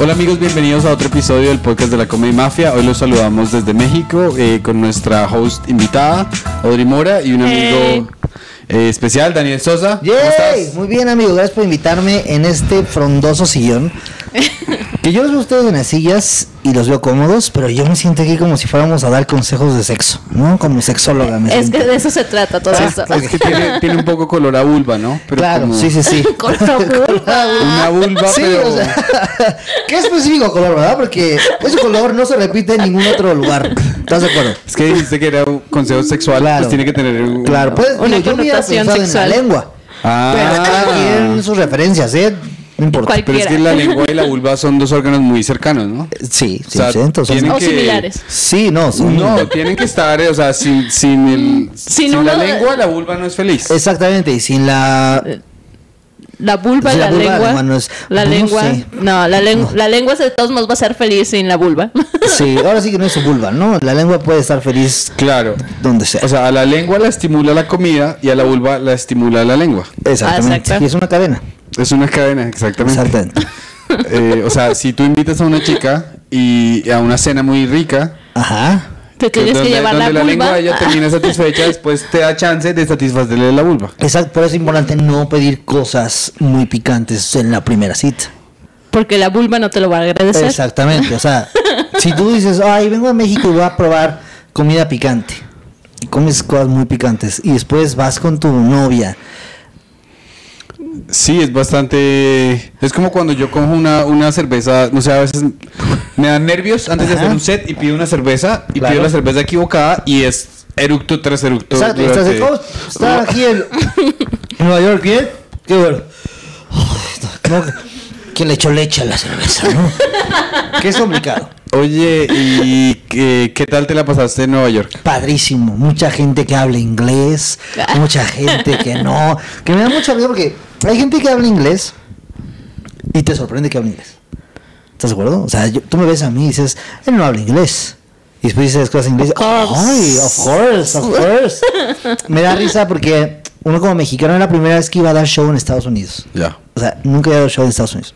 Hola amigos, bienvenidos a otro episodio del podcast de la Comedy Mafia. Hoy los saludamos desde México eh, con nuestra host invitada, Audrey Mora, y un amigo eh, especial, Daniel Sosa. ¿Cómo ¡Yay! estás? Muy bien, amigo. Gracias por invitarme en este frondoso sillón. Que yo los veo a ustedes en las sillas y los veo cómodos, pero yo me siento aquí como si fuéramos a dar consejos de sexo, ¿no? Como sexóloga. Me Es siento. que de eso se trata todo esto. Es que tiene, tiene un poco color a vulva, ¿no? Pero claro, como sí, sí, sí. Color a vulva. Una vulva, Sí, pero... o sea, qué específico color, ¿verdad? Porque ese color no se repite en ningún otro lugar. ¿Estás de acuerdo? Es que dijiste que era un consejo sexual, Claro. pues tiene que tener un... Claro, pues Una digo, yo sexual. en la lengua. Ah. Pero quien sus referencias, ¿eh? No importa. Cual- Pero es que la lengua y la vulva son dos órganos muy cercanos, ¿no? Sí, O sea, 100%. son- tienen O que- similares. Sí, no, son- No, tienen que estar, eh, o sea, sin, sin, el, sin, Sin la lengua, la vulva no es feliz. Exactamente, y sin la... La vulva, Sí, la la, vulva, lengua. hermano, es- la no lengua. sé. No, la, len- la lengua de todos modos va a ser feliz sin la vulva. Sí, ahora sí que no es su vulva, ¿no? La lengua puede estar feliz Claro. donde sea. O sea, a la lengua la estimula la comida y a la vulva la estimula la lengua. Exactamente. Exacto. Y es una cadena. Es una cadena, exactamente. Exactamente. Eh, o sea, si tú invitas a una chica y a una cena muy rica, Ajá. Te tienes donde, que llevar donde la la lengua vulva. de ella termina satisfecha, después te da chance de satisfacerle la vulva. Exacto, por eso es importante no pedir cosas muy picantes en la primera cita. Porque la vulva no te lo va a agradecer. Exactamente, o sea, si tú dices, ay, vengo a México y voy a probar comida picante, y comes cosas muy picantes, y después vas con tu novia, Sí, es bastante... Es como cuando yo cojo una, una cerveza, no sé, a veces me dan nervios antes de hacer un set y pido una cerveza y Claro. pido la cerveza equivocada y es eructo tras eructo. exacto, estás oh, está aquí en Nueva York, ¿bien? Qué bueno. No, ¿Quién le echó leche a la cerveza, no? que es complicado. Oye, ¿y qué, qué tal te la pasaste en Nueva York? padrísimo. Mucha gente que habla inglés, mucha gente que no. Que me da mucha risa porque hay gente que habla inglés y te sorprende que habla inglés. ¿Estás de acuerdo? O sea, yo- tú me ves a mí y dices, él no habla inglés. Y después dices cosas en inglés. Of course. Ay, of course, of course. me da risa porque uno como mexicano era la primera vez que iba a dar show en Estados Unidos. Ya. O sea, nunca había dado show en Estados Unidos.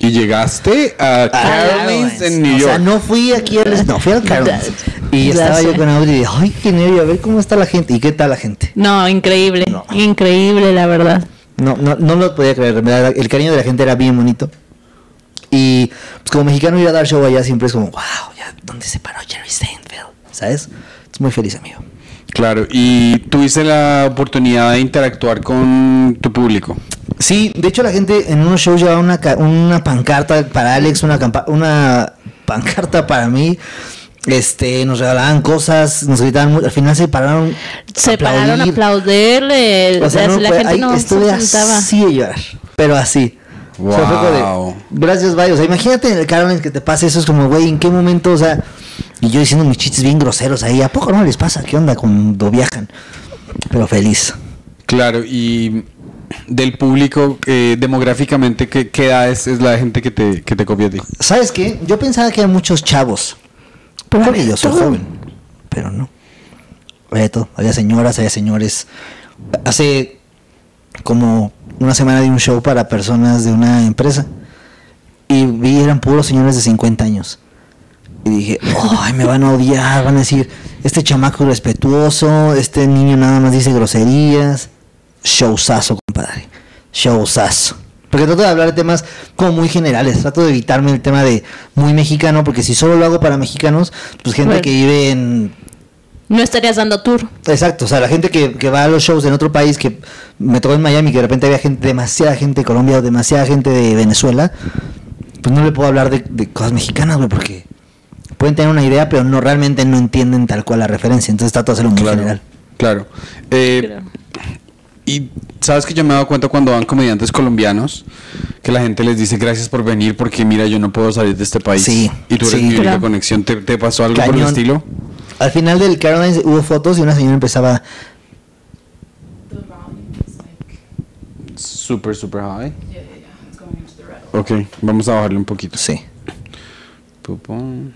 Y llegaste a Caroline's en New O sea, York. no fui aquí al... No, fui al Caroline's. Y estaba yo con Audrey y dije, ay, qué nervio, a ver cómo está la gente. ¿Y qué tal la gente? No, increíble. No. Increíble, la verdad. No, no, no lo podía creer. El cariño de la gente era bien bonito. Y pues como mexicano ir a dar show allá siempre es como, wow, ya, ¿dónde se paró Jerry Seinfeld? ¿Sabes? Es muy feliz, amigo. Claro, y tuviste la oportunidad de interactuar con tu público. Sí, de hecho la gente en unos shows llevaba una, ca- una pancarta para Alex, una, campa- una pancarta para mí. Este, nos regalaban cosas, nos gritaban, al final se pararon. Se pararon a aplaudir. aplaudirle. O sea, no la fue- gente ahí no se estuve sentaba. así de llorar, pero así. O sea, fue como de, Wow. gracias, bye. O sea, imagínate en el Carolines que te pase eso, es como, güey, ¿en qué momento? O sea, y yo diciendo mis chistes bien groseros ahí, ¿a poco no les pasa? ¿Qué onda cuando viajan? Pero feliz. Claro, y del público, eh, demográficamente, ¿qué, qué edad es, es la gente que te, que te copia a ti? ¿Sabes qué? Yo pensaba que eran muchos chavos. Porque yo soy todo. joven, pero no. Había de todo. Había señoras, había señores. Hace como una semana di un show para personas de una empresa y vi eran puros señores de 50 años. Y dije, ay, me van a odiar, van a decir, este chamaco irrespetuoso, este niño nada más dice groserías. Showzazo, compadre. Showzazo. Porque trato de hablar de temas como muy generales, trato de evitarme el tema de muy mexicano, porque si solo lo hago para mexicanos, pues gente Bueno. que vive en No estarías dando tour. Exacto, o sea, la gente que, que va a los shows en otro país, que me tocó en Miami, que de repente había gente, demasiada gente de Colombia o demasiada gente de Venezuela, pues no le puedo hablar de, de cosas mexicanas, güey, porque pueden tener una idea, pero no realmente no entienden tal cual la referencia, entonces trato de hacerlo muy general. Claro. Eh, y sabes que yo me he dado cuenta cuando van comediantes colombianos que la gente les dice gracias por venir porque mira yo no puedo salir de este país Sí, y tú eres sí. mi única Claro. conexión ¿Te, te pasó algo por el Cañón. estilo Al final del Carolines hubo fotos y una señora empezaba, super super high ok vamos a bajarle un poquito sí, Pupón.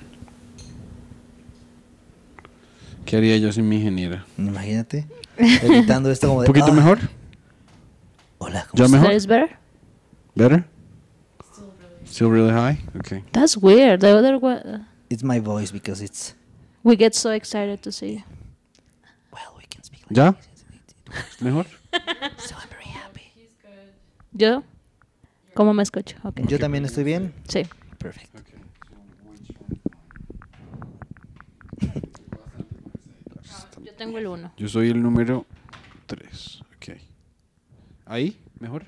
¿Qué haría yo sin mi ingeniera? imagínate, editando esto como ¿Un de... poquito "Ah, mejor? Hola, ¿cómo ¿Ya estás?". mejor? ¿Is better? ¿Better? Still really high? Okay. That's weird. The other one, It's my voice because it's. we get so excited to see you. Well, we can speak like ¿Ya? ¿Mejor? So I'm very happy. ¿Yo? ¿Cómo me escucho? Okay. Yo también estoy bien. Sí. Perfecto. Yo tengo el uno. Yo soy el número 3. Ok. ¿Ahí? ¿Mejor?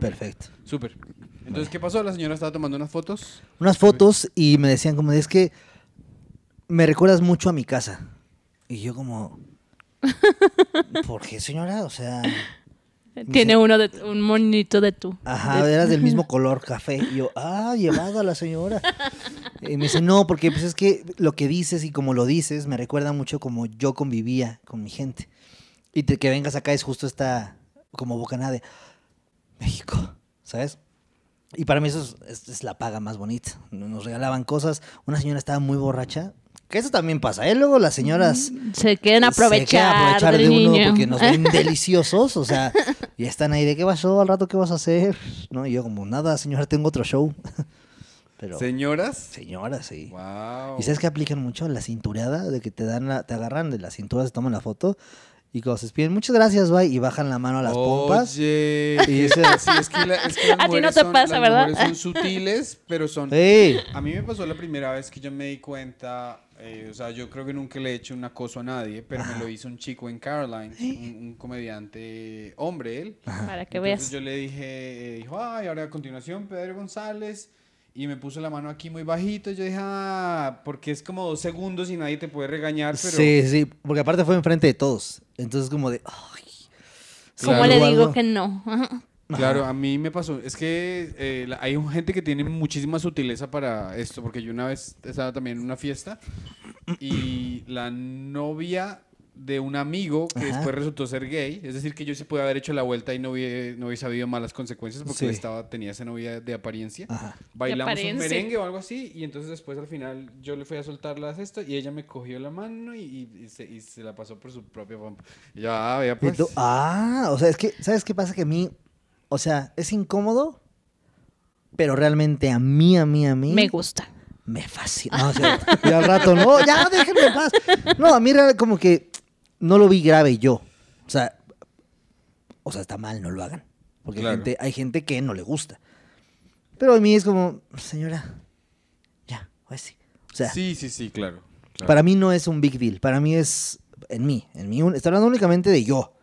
Perfecto. Súper. Entonces, ¿qué pasó? La señora estaba tomando unas fotos. Unas fotos y me decían como, es que me recuerdas mucho a mi casa. Y yo como, ¿por qué señora? O sea, Tiene uno de un monito de tú. ajá, De- eras del mismo color café. Y yo, ah, llevada la señora. Y me dice, no, porque pues es que lo que dices y como lo dices me recuerda mucho como yo convivía con mi gente. Y te- que vengas acá es justo esta como bocanada de México, ¿sabes? Y para mí eso es, es- es la paga más bonita. Nos regalaban cosas. Una señora estaba muy borracha. Que eso también pasa, ¿eh? Luego las señoras Se quieren se aprovechar, quieren aprovechar del de uno niño. porque nos ven deliciosos. O sea, y están ahí de qué pasó al rato, qué vas a hacer. No, y yo como, nada, señora, tengo otro show. Pero, ¿Señoras? señora, sí. Wow. ¿Y sabes que aplican mucho? La cintureada, de que te dan la- te agarran de la cintura, se toman la foto y cuando se despiden, muchas gracias, bye, y bajan la mano a las pompas. Oye. Y ese- sí, es que, la- es que las A ti no te son- pasa, ¿verdad? son sutiles, pero son... ¡Ey! A mí me pasó la primera vez que yo me di cuenta, eh, o sea, yo creo que nunca le he hecho un acoso a nadie, pero me lo hizo un chico en Caroline, un, un comediante hombre él. Para que Entonces veas. yo le dije, eh, dijo, ay, ahora a continuación Pedro González, y me puso la mano aquí muy bajito, yo dije, ah, porque es como dos segundos y nadie te puede regañar, pero... Sí, sí, porque aparte fue enfrente de todos. Entonces como de, ay. ¿Cómo Claro. le Algo- digo que no? Ajá. Claro, a mí me pasó. Es que eh, hay gente que tiene muchísima sutileza para esto, porque yo una vez estaba también en una fiesta y la novia de un amigo que Ajá. después resultó ser gay, es decir, que yo sí pude haber hecho la vuelta y no hubiese, no habido malas consecuencias porque Sí. estaba, tenía esa novia de apariencia. Ajá. Bailamos un apariencia. merengue o algo así y entonces después al final yo le fui a soltar la cesta y ella me cogió la mano y, y- y se, y se la pasó por su propia pompa. Y yo, ah, vea Y pues. ah, o sea, es que, ¿sabes qué pasa? Que a mí, o sea, es incómodo, pero realmente a mí, a mí, a mí. Me gusta. Me fascina. No, o sea, y al rato, no, ya déjenme en paz. No, a mí era como que no lo vi grave yo. O sea, o sea, está mal, no lo hagan. Porque hay, Claro. gente, hay gente que no le gusta. Pero a mí es como, señora, ya, pues sí. O sea, sí, sí, sí, claro. claro. para mí no es un big deal. Para mí es en mí. En mí, un- estoy hablando únicamente de yo.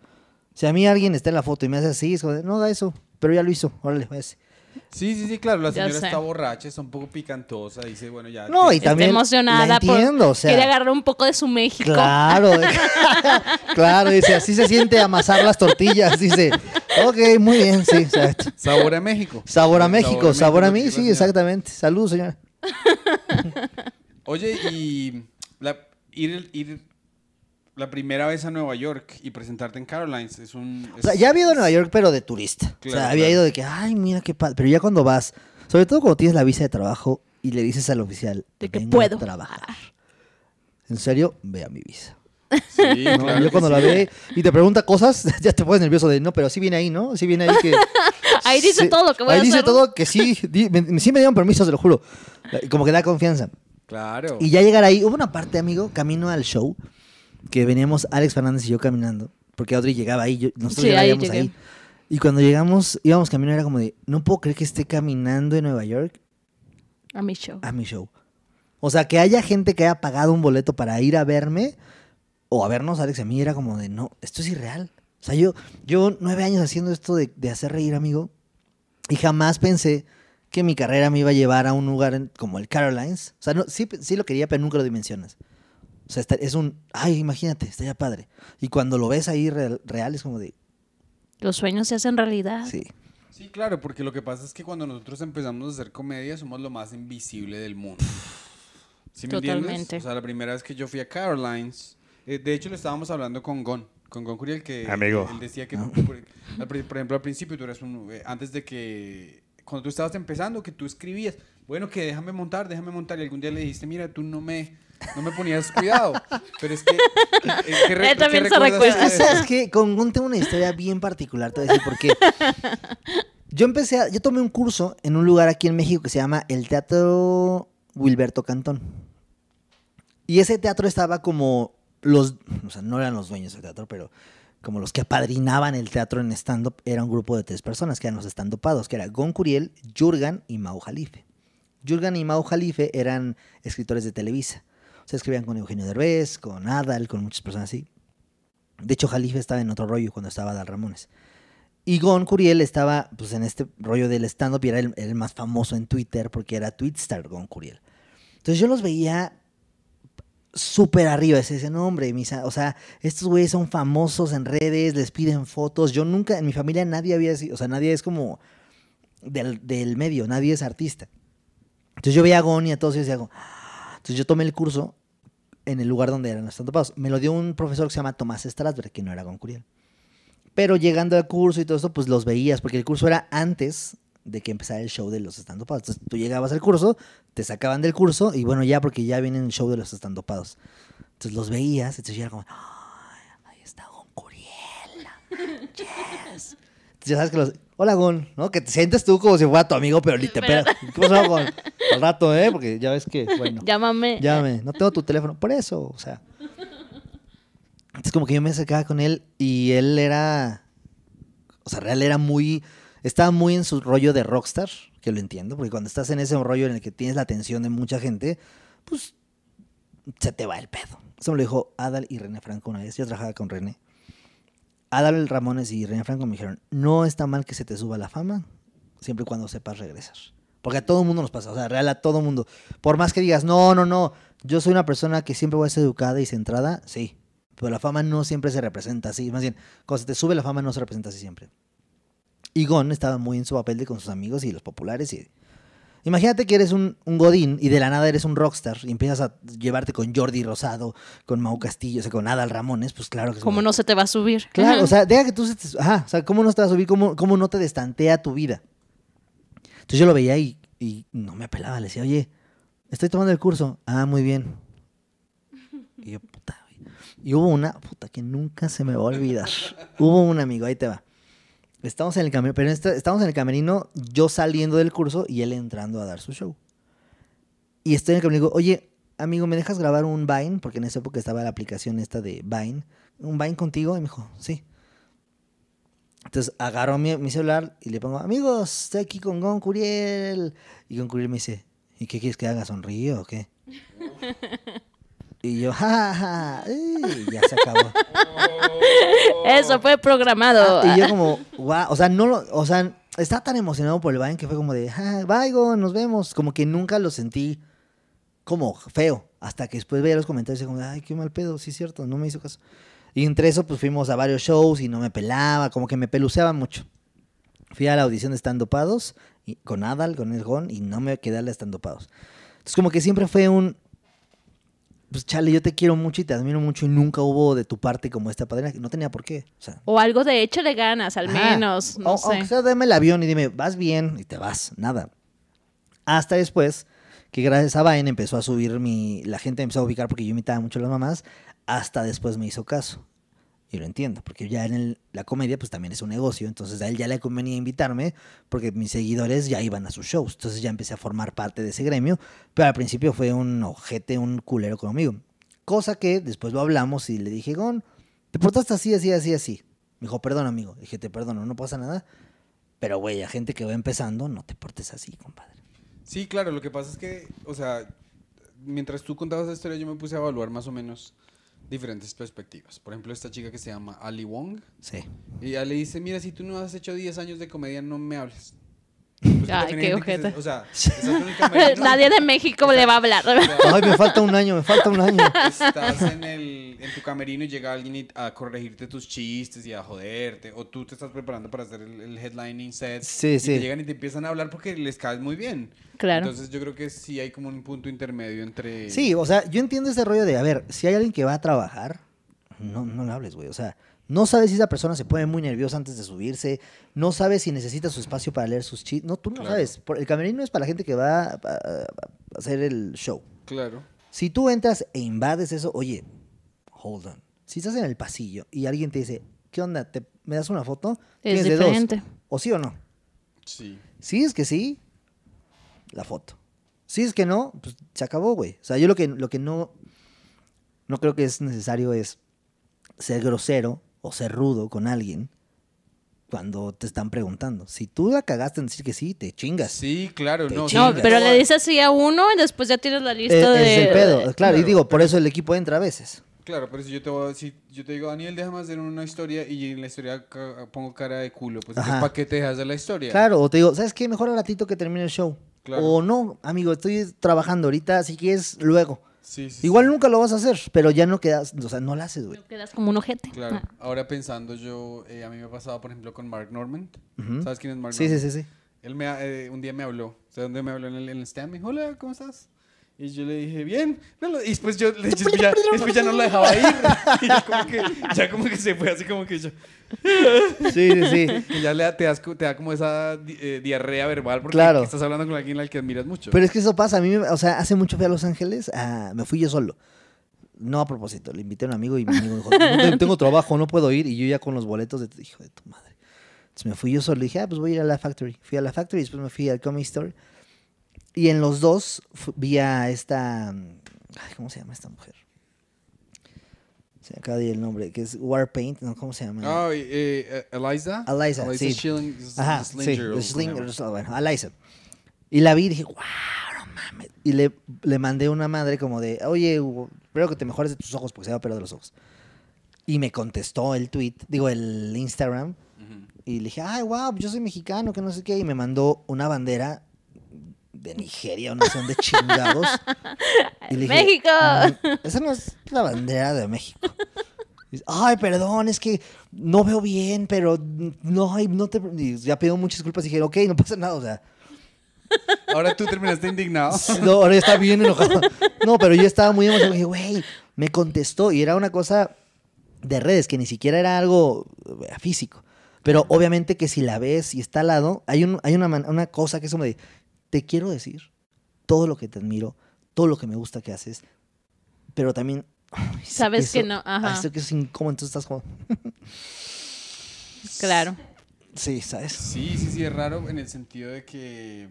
Si a mí alguien está en la foto y me hace así, es como, de, no haga eso. Pero ya lo hizo, órale, váyase. Sí, sí, sí, claro, la señora está borracha, está un poco picantosa, dice, bueno, ya. No, y Está también emocionada. la entiendo, por- o sea. Quiere agarrar un poco de su México. Claro, claro, dice, así se siente amasar las tortillas, dice, ok, muy bien, sí, exacto. Sabor a México. Sabor a México, sabor a mí, México, sí, señora. exactamente. Salud, señora. Oye, y la, ir, ir la primera vez a Nueva York y presentarte en Carolines es un... O sea, ya había ido a Nueva York, pero de turista. o Claro, sea, había claro. ido de que, ay, mira qué padre. Pero ya cuando vas, sobre todo cuando tienes la visa de trabajo y le dices al oficial, De que "Vengo a puedo". trabajar. En serio, vea mi visa. Sí, ¿no? claro yo cuando sí. la ve y te pregunta cosas, ya te pones nervioso de, no, pero sí viene ahí, ¿no? Sí viene ahí que... Ahí dice Sí, todo lo que voy ahí a dice hacer. todo que sí, di- me- sí me dieron permiso, se lo juro. Como que da confianza. Claro. Y ya llegar ahí, hubo una parte, amigo, camino al show, que veníamos Alex Fernández y yo caminando, porque Audrey llegaba ahí, yo- nosotros Sí, ya ahí ahí. Y cuando llegamos, íbamos caminando, era como de, no puedo creer que esté caminando en Nueva York A mi show. a mi show. O sea, que haya gente que haya pagado un boleto para ir a verme, o a vernos, Alex, y a mí era como de, no, esto es irreal. O sea, yo, yo nueve años haciendo esto de, de hacer reír, amigo, y jamás pensé que mi carrera me iba a llevar a un lugar en- como el Carolines. O sea, no, sí, sí lo quería, pero nunca lo dimensionas. O sea, es un, ay, imagínate, estaría padre. Y cuando lo ves ahí real, real, es como de, Los sueños se hacen realidad. sí. Sí, claro, porque lo que pasa es que cuando nosotros empezamos a hacer comedia somos lo más invisible del mundo. ¿Sí me entiendes? Totalmente. O sea, la primera vez que yo fui a Carolines, eh, de hecho lo estábamos hablando con Gon, con Gon Curiel, que Amigo. él decía que, por, pri- por ejemplo, al principio tú eras un, eh, antes de que, cuando tú estabas empezando, que tú escribías, bueno, que déjame montar, déjame montar, y algún día le dijiste, mira, tú no me, no me ponías cuidado, pero es que... eh, ¿qué re- Él también se recuerda. de eso? ¿Sabes qué? Con una historia bien particular, te voy a decir por qué. Yo empecé a, yo tomé un curso en un lugar aquí en México que se llama el Teatro Wilberto Cantón. Y ese teatro estaba como los, o sea, no eran los dueños del teatro, pero como los que apadrinaban el teatro en stand-up, era un grupo de tres personas, que eran los stand-upados, que era Gon Curiel, Jurgan y Mau Jalife. Jurgan y Mau Jalife eran escritores de Televisa. O sea, escribían con Eugenio Derbez, con Adal, con muchas personas así. De hecho, Jalife estaba en otro rollo cuando estaba Adal Ramones. Y Gon Curiel estaba pues, en este rollo del stand-up y era el, más famoso en Twitter porque era Twitstar Gon Curiel. Entonces yo los veía súper arriba ese, ese nombre, o sea, estos güeyes son famosos en redes, les piden fotos. Yo nunca, en mi familia nadie había sido, o sea, nadie es como del, medio, nadie es artista. Entonces yo veía a Gon y a todos y decía, "Ah". entonces yo tomé el curso en el lugar donde eran los stand Me lo dio un profesor que se llama Tomás Strasberg, que no era Gon Curiel. Pero llegando al curso y todo eso, pues los veías, porque el curso era antes de que empezara el show de los estandopados. Entonces tú llegabas al curso, te sacaban del curso y bueno, ya porque ya viene el show de los estandopados. Entonces los veías, entonces ya era como, "Ay, ahí está Gon Curiel. Yes. Entonces ya sabes que los, hola Gon, ¿no? Que te sientes tú como si fuera tu amigo, pero ni te Pero-. ¿Qué pasó Gon? Al rato, ¿eh? Porque ya ves que, bueno. Llámame. Llámame, no tengo tu teléfono. Por eso, o sea. Entonces, como que yo me acercaba con él y él era. O sea, real era muy. Estaba muy en su rollo de rockstar, que lo entiendo, porque cuando estás en ese rollo en el que tienes la atención de mucha gente, pues se te va el pedo. Eso me lo dijo Adal y René Franco una vez. Yo trabajaba con René. Adal Ramones y René Franco me dijeron: No está mal que se te suba la fama, siempre y cuando sepas regresar. Porque a todo mundo nos pasa, o sea, real a todo mundo. Por más que digas, no, no, no, yo soy una persona que siempre voy a ser educada y centrada, sí. Pero la fama no siempre se representa así. Más bien, cuando se te sube la fama no se representa así siempre. Y Gon estaba muy en su papel de con sus amigos y los populares. Y... Imagínate que eres un, un godín y de la nada eres un rockstar y empiezas a llevarte con Jordi Rosado, con Mau Castillo, o sea, con Adal Ramones, pues claro que ¿Cómo no se te va a subir? Claro, Ajá. o sea, deja que tú se te... Ajá, o sea, ¿cómo no te vas a subir? ¿Cómo, cómo no te destantea tu vida? Entonces yo lo veía y, y no me apelaba. Le decía, oye, estoy tomando el curso. Ah, muy bien. Y yo, puta, güey. Y hubo una, puta, que nunca se me va a olvidar. hubo un amigo, ahí te va. Estamos en el camerino, pero este- estamos en el camerino, yo saliendo del curso y él entrando a dar su show. Y estoy en el camerino y digo, oye, amigo, ¿me dejas grabar un Vine? Porque en esa época estaba la aplicación esta de Vine. ¿Un Vine contigo? Y me dijo, sí. Entonces agarro mi, celular y le pongo, amigos, estoy aquí con Gon Curiel. Y Gon Curiel me dice, ¿y qué quieres que haga? ¿Sonríe o qué? y yo, ja, ja, ja, ya se acabó. Eso fue programado. Ah, y yo como, guau, o sea, no lo, o sea, estaba tan emocionado por el Vine que fue como de, ah, bye, nos vemos. Como que nunca lo sentí como feo. Hasta que después veía los comentarios y como, ay, qué mal pedo, sí es cierto, no me hizo caso. Y entre eso, pues fuimos a varios shows y no me pelaba, como que me peluceaba mucho. Fui a la audición de Estandopados y, con Adal, con el Gon, y no me quedé a la Estandopados. Entonces, como que siempre fue un. Pues chale, yo te quiero mucho y te admiro mucho, y nunca hubo de tu parte como esta padrina, que no tenía por qué. O sea, O algo de échale ganas, al Ajá. menos. No O- sé. Aunque sea, dame el avión y dime, vas bien y te vas, nada. Hasta después que gracias a Vine empezó a subir mi. La gente empezó a ubicar porque yo imitaba mucho a las mamás. Hasta después me hizo caso. Y lo entiendo, porque ya en el- la comedia pues también es un negocio, entonces a él ya le convenía invitarme porque mis seguidores ya iban a sus shows, entonces ya empecé a formar parte de ese gremio, pero al principio fue un ojete, un culero conmigo. Cosa que después lo hablamos y le dije, Gon, te portaste así, así, así, así. Me dijo, perdón amigo, dije, te perdono, no pasa nada, pero güey, a gente que va empezando, no te portes así, compadre. Sí, claro, lo que pasa es que, o sea, mientras tú contabas esa historia, yo me puse a evaluar más o menos diferentes perspectivas. Por ejemplo, esta chica que se llama Ali Wong, Sí. y ella le dice, mira, si tú no has hecho 10 años de comedia, no me hables. Pues Ay, qué ojete. O sea, estás en el camerino, Nadie de México le va a hablar. Ay, me falta un año, me falta un año. estás en, el, en tu camerino y llega alguien y- a corregirte tus chistes y a joderte, o tú te estás preparando para hacer el, el headlining set, Sí, y sí. te llegan y te empiezan a hablar porque les caes muy bien. Claro. Entonces yo creo que sí hay como un punto intermedio entre... Sí, o sea, yo entiendo ese rollo de, a ver, si hay alguien que va a trabajar, no, no le hables, güey. O sea, no sabes si esa persona se pone muy nerviosa antes de subirse, no sabes si necesita su espacio para leer sus chistes. No, tú no Claro. sabes. El camerino es para la gente que va a, a- a hacer el show. Claro. Si tú entras e invades eso, oye, hold on. Si estás en el pasillo y alguien te dice, ¿qué onda? ¿Te, ¿Me das una foto? Es Tienes de dos. diferente. ¿O sí o no? Sí. Si es que sí, la foto. Si es que no, pues se acabó, güey. O sea, yo lo que, lo que no, no creo que es necesario es ser grosero o ser rudo con alguien cuando te están preguntando. Si tú la cagaste en decir que sí, te chingas. Sí, claro, Te no. sí, No, pero le dices así a uno y después ya tienes la Eh, lista de... es el pedo, claro. Y digo, por eso el equipo entra a veces. Claro, pero si yo te, voy a- si yo te digo, Daniel, déjame hacer una historia y en la historia ca- pongo cara de culo, pues Ajá. ¿para qué te dejas de la historia? Claro, o te digo, ¿sabes qué? Mejor al ratito que termine el show. Claro. O no, amigo, estoy trabajando ahorita, así que es luego. Sí, sí, Igual sí. nunca lo vas a hacer, pero ya no quedas, o sea, no lo haces, güey. No quedas como un ojete. Claro. Ah. Ahora pensando yo, eh, a mí me ha pasado, por ejemplo, con Mark Norman. ¿Sabes quién es Mark Sí, sí, Norman? sí, sí. Él me, ha- eh, un día me habló, o sea, donde me habló en el, en el stand, me dijo, hola, ¿cómo estás? Y yo le dije, bien. No, lo- y después yo le después ya, después ya no lo dejaba ir. Y ya como que, ya como que se fue así como que yo. Sí, sí, sí. Y ya le da, te, das te da como esa di- eh, diarrea verbal porque Claro. estás hablando con alguien al que admiras mucho. Pero es que eso pasa. A mí, me- o sea, hace mucho fui a Los Ángeles, ah, me fui yo solo. No a propósito, le invité a un amigo y mi amigo dijo, "No te- tengo trabajo, no puedo ir. Y yo ya con los boletos de, hijo de tu madre. Entonces me fui yo solo y dije, ah, pues voy a ir a la Factory. Fui a la Factory y después me fui al Comic Store. Y en los dos vi a esta, mm, ay, ¿cómo se llama esta mujer? Se acaba de ir el nombre, que es Warpaint, ¿no? ¿Cómo se llama? Ah, eh, eh, Eliza. Eliza, sí. Schilling- Ajá, Slinger, sí, Slinger, bueno, a Liza. Y la vi y dije, wow, no mames. Y le, le mandé una madre como de, oye, Hugo, espero que te mejores de tus ojos porque se va a perder los ojos. Y me contestó el tweet, digo, el Instagram. Ujú. Y le dije, ay, wow, yo soy mexicano, que no sé qué. Y me mandó una bandera de Nigeria, o no sé dónde chingados. Y le dije, ¡México! "Mm, Esa no es la bandera de México. Y dice, Ay, perdón, es que no veo bien, pero no, ay, no te. y ya pido muchas disculpas y dije, ok, no pasa nada, o sea. Ahora tú terminaste indignado. No, ahora está bien enojado. No, pero yo estaba muy emocionado. Dije, güey, me contestó y era una cosa de redes, que ni siquiera era algo eh, físico. Pero obviamente que si la ves y está al lado, hay, un, hay una, man- una cosa que es como de, te quiero decir todo lo que te admiro, todo lo que me gusta que haces, pero también... ay, Sabes que eso- no, ajá. ay, sé que es incómodo, entonces estás como... Claro. Sí, ¿sabes? Sí, sí, sí, es raro en el sentido de que,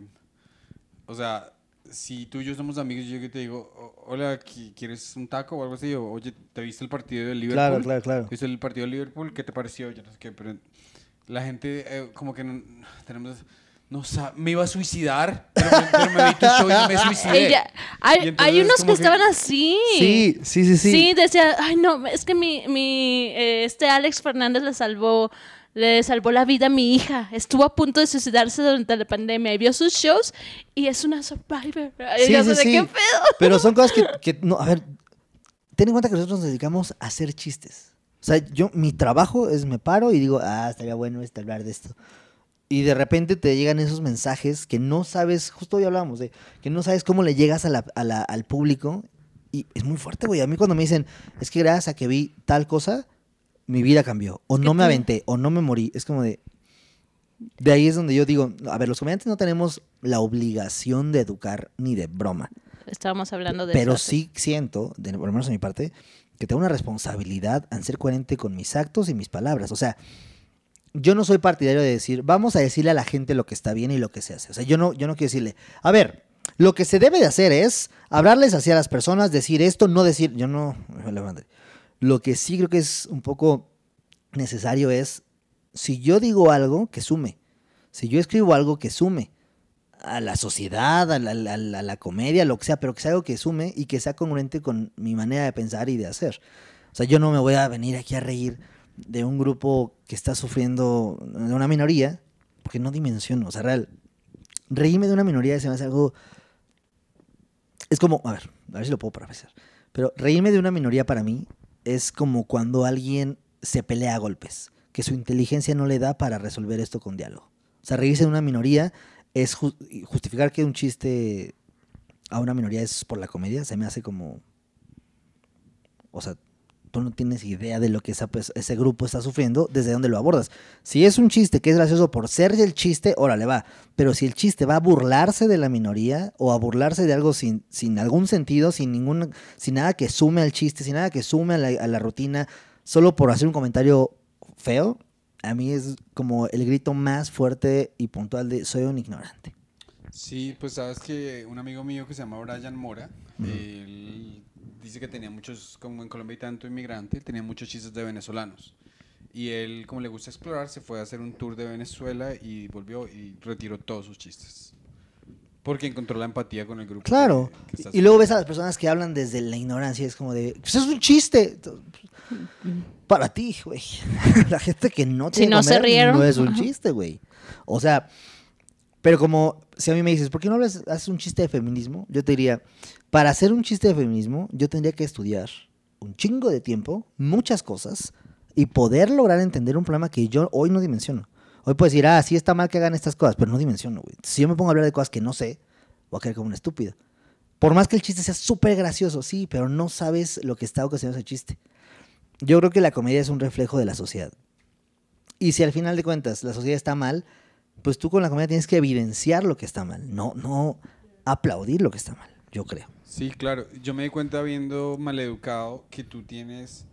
o sea, si tú y yo somos amigos, yo te digo, "O- hola, ¿qui- ¿quieres un taco o algo así? O, oye, ¿te viste el partido del Liverpool? Claro, claro, claro. ¿Viste el partido del Liverpool? ¿Qué te pareció? Yo no sé qué, pero la gente eh, como que no, tenemos, no me iba a suicidar, pero me, pero me vi tu show y no me suicidé. Ella- hay, hay unos que que- estaban así. Sí, sí, sí, sí. Sí, decía, ay no, es que mi, mi eh, este Alex Fernández le salvó, le salvó la vida a mi hija. Estuvo a punto de suicidarse durante la pandemia y vio sus shows y es una survivor. Sí, sí, de sí. qué pedo. Pero son cosas que, que no, a ver, ten en cuenta que nosotros nos dedicamos a hacer chistes. O sea, yo, mi trabajo es me paro y digo, ah, estaría bueno este hablar de esto. Y de repente te llegan esos mensajes que no sabes, justo hoy hablábamos de, que no sabes cómo le llegas a la- a la- al público. Y es muy fuerte, güey. A mí cuando me dicen, es que gracias a que vi tal cosa, mi vida cambió. O no me aventé, o no me morí. Es como de... De ahí es donde yo digo, a ver, los comediantes no tenemos la obligación de educar ni de broma. Estábamos hablando de Pero eso sí siento, de, por lo menos de mi parte, que tengo una responsabilidad en ser coherente con mis actos y mis palabras. O sea, yo no soy partidario de decir, vamos a decirle a la gente lo que está bien y lo que se hace. O sea, yo no, yo no quiero decirle, a ver, lo que se debe de hacer es hablarles hacia las personas, decir esto, no decir, yo no. Lo que sí creo que es un poco necesario es, si yo digo algo, que sume. Si yo escribo algo, que sume a la sociedad, a la, a la- a comedia, lo que sea, pero que sea algo que sume y que sea congruente con mi manera de pensar y de hacer. O sea, yo no me voy a venir aquí a reír de un grupo que está sufriendo de una minoría, porque no dimensiono, o sea, real. Reírme de una minoría se me hace algo... Es como, a ver, a ver si lo puedo parafrasear, pero reírme de una minoría para mí es como cuando alguien se pelea a golpes, que su inteligencia no le da para resolver esto con diálogo. O sea, reírse de una minoría es ju- justificar que un chiste a una minoría es por la comedia, se me hace como... O sea, tú no tienes idea de lo que esa ese grupo está sufriendo, desde dónde lo abordas. Si es un chiste que es gracioso por ser el chiste, órale va. Pero si el chiste va a burlarse de la minoría o a burlarse de algo sin, sin algún sentido, sin ningún, sin nada que sume al chiste, sin nada que sume a la, a la rutina, solo por hacer un comentario feo, a mí es como el grito más fuerte y puntual de soy un ignorante. Sí, pues sabes que un amigo mío que se llama Brian Mora, él dice que tenía muchos, como en Colombia hay tanto inmigrante, tenía muchos chistes de venezolanos. Y él, como le gusta explorar, se fue a hacer un tour de Venezuela y volvió y retiró todos sus chistes. Porque encontró la empatía con el grupo. Claro. que está Y luego ves a las personas que hablan desde la ignorancia, es como de, pues es un chiste. Para ti, güey. La gente que no Si tiene no se rieron. No es un chiste, güey. O sea, pero como si a mí me dices, ¿por qué no hablas, haces un chiste de feminismo? Yo te diría, para hacer un chiste de feminismo, yo tendría que estudiar un chingo de tiempo, muchas cosas, y poder lograr entender un problema que yo hoy no dimensiono. Hoy puedo decir, ah, sí está mal que hagan estas cosas, pero no dimensiono, güey. Si yo me pongo a hablar de cosas que no sé, voy a quedar como un estúpido. Por más que el chiste sea súper gracioso, sí, pero no sabes lo que está ocasionando ese chiste. Yo creo que la comedia es un reflejo de la sociedad. Y si al final de cuentas la sociedad está mal, pues tú con la comedia tienes que evidenciar lo que está mal, no, no aplaudir lo que está mal, yo creo. Sí, claro. Yo me di cuenta viendo Maleducado que tú tienes,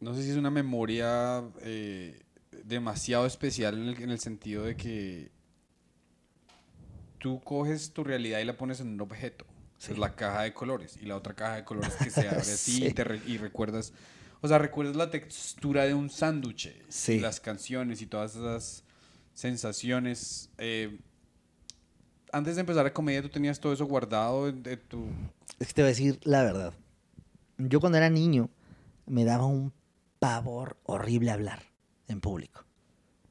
no sé si es una memoria eh, demasiado especial en el, en el sentido de que tú coges tu realidad y la pones en un objeto. Es la caja de colores y la otra caja de colores que se abre así Sí. y, te re- y recuerdas, o sea, recuerdas la textura de un sándwich, Sí. las canciones y todas esas sensaciones. eh, antes de empezar la comedia, tú tenías todo eso guardado de, de tu... Es que te voy a decir la verdad. Yo cuando era niño me daba un pavor horrible hablar en público.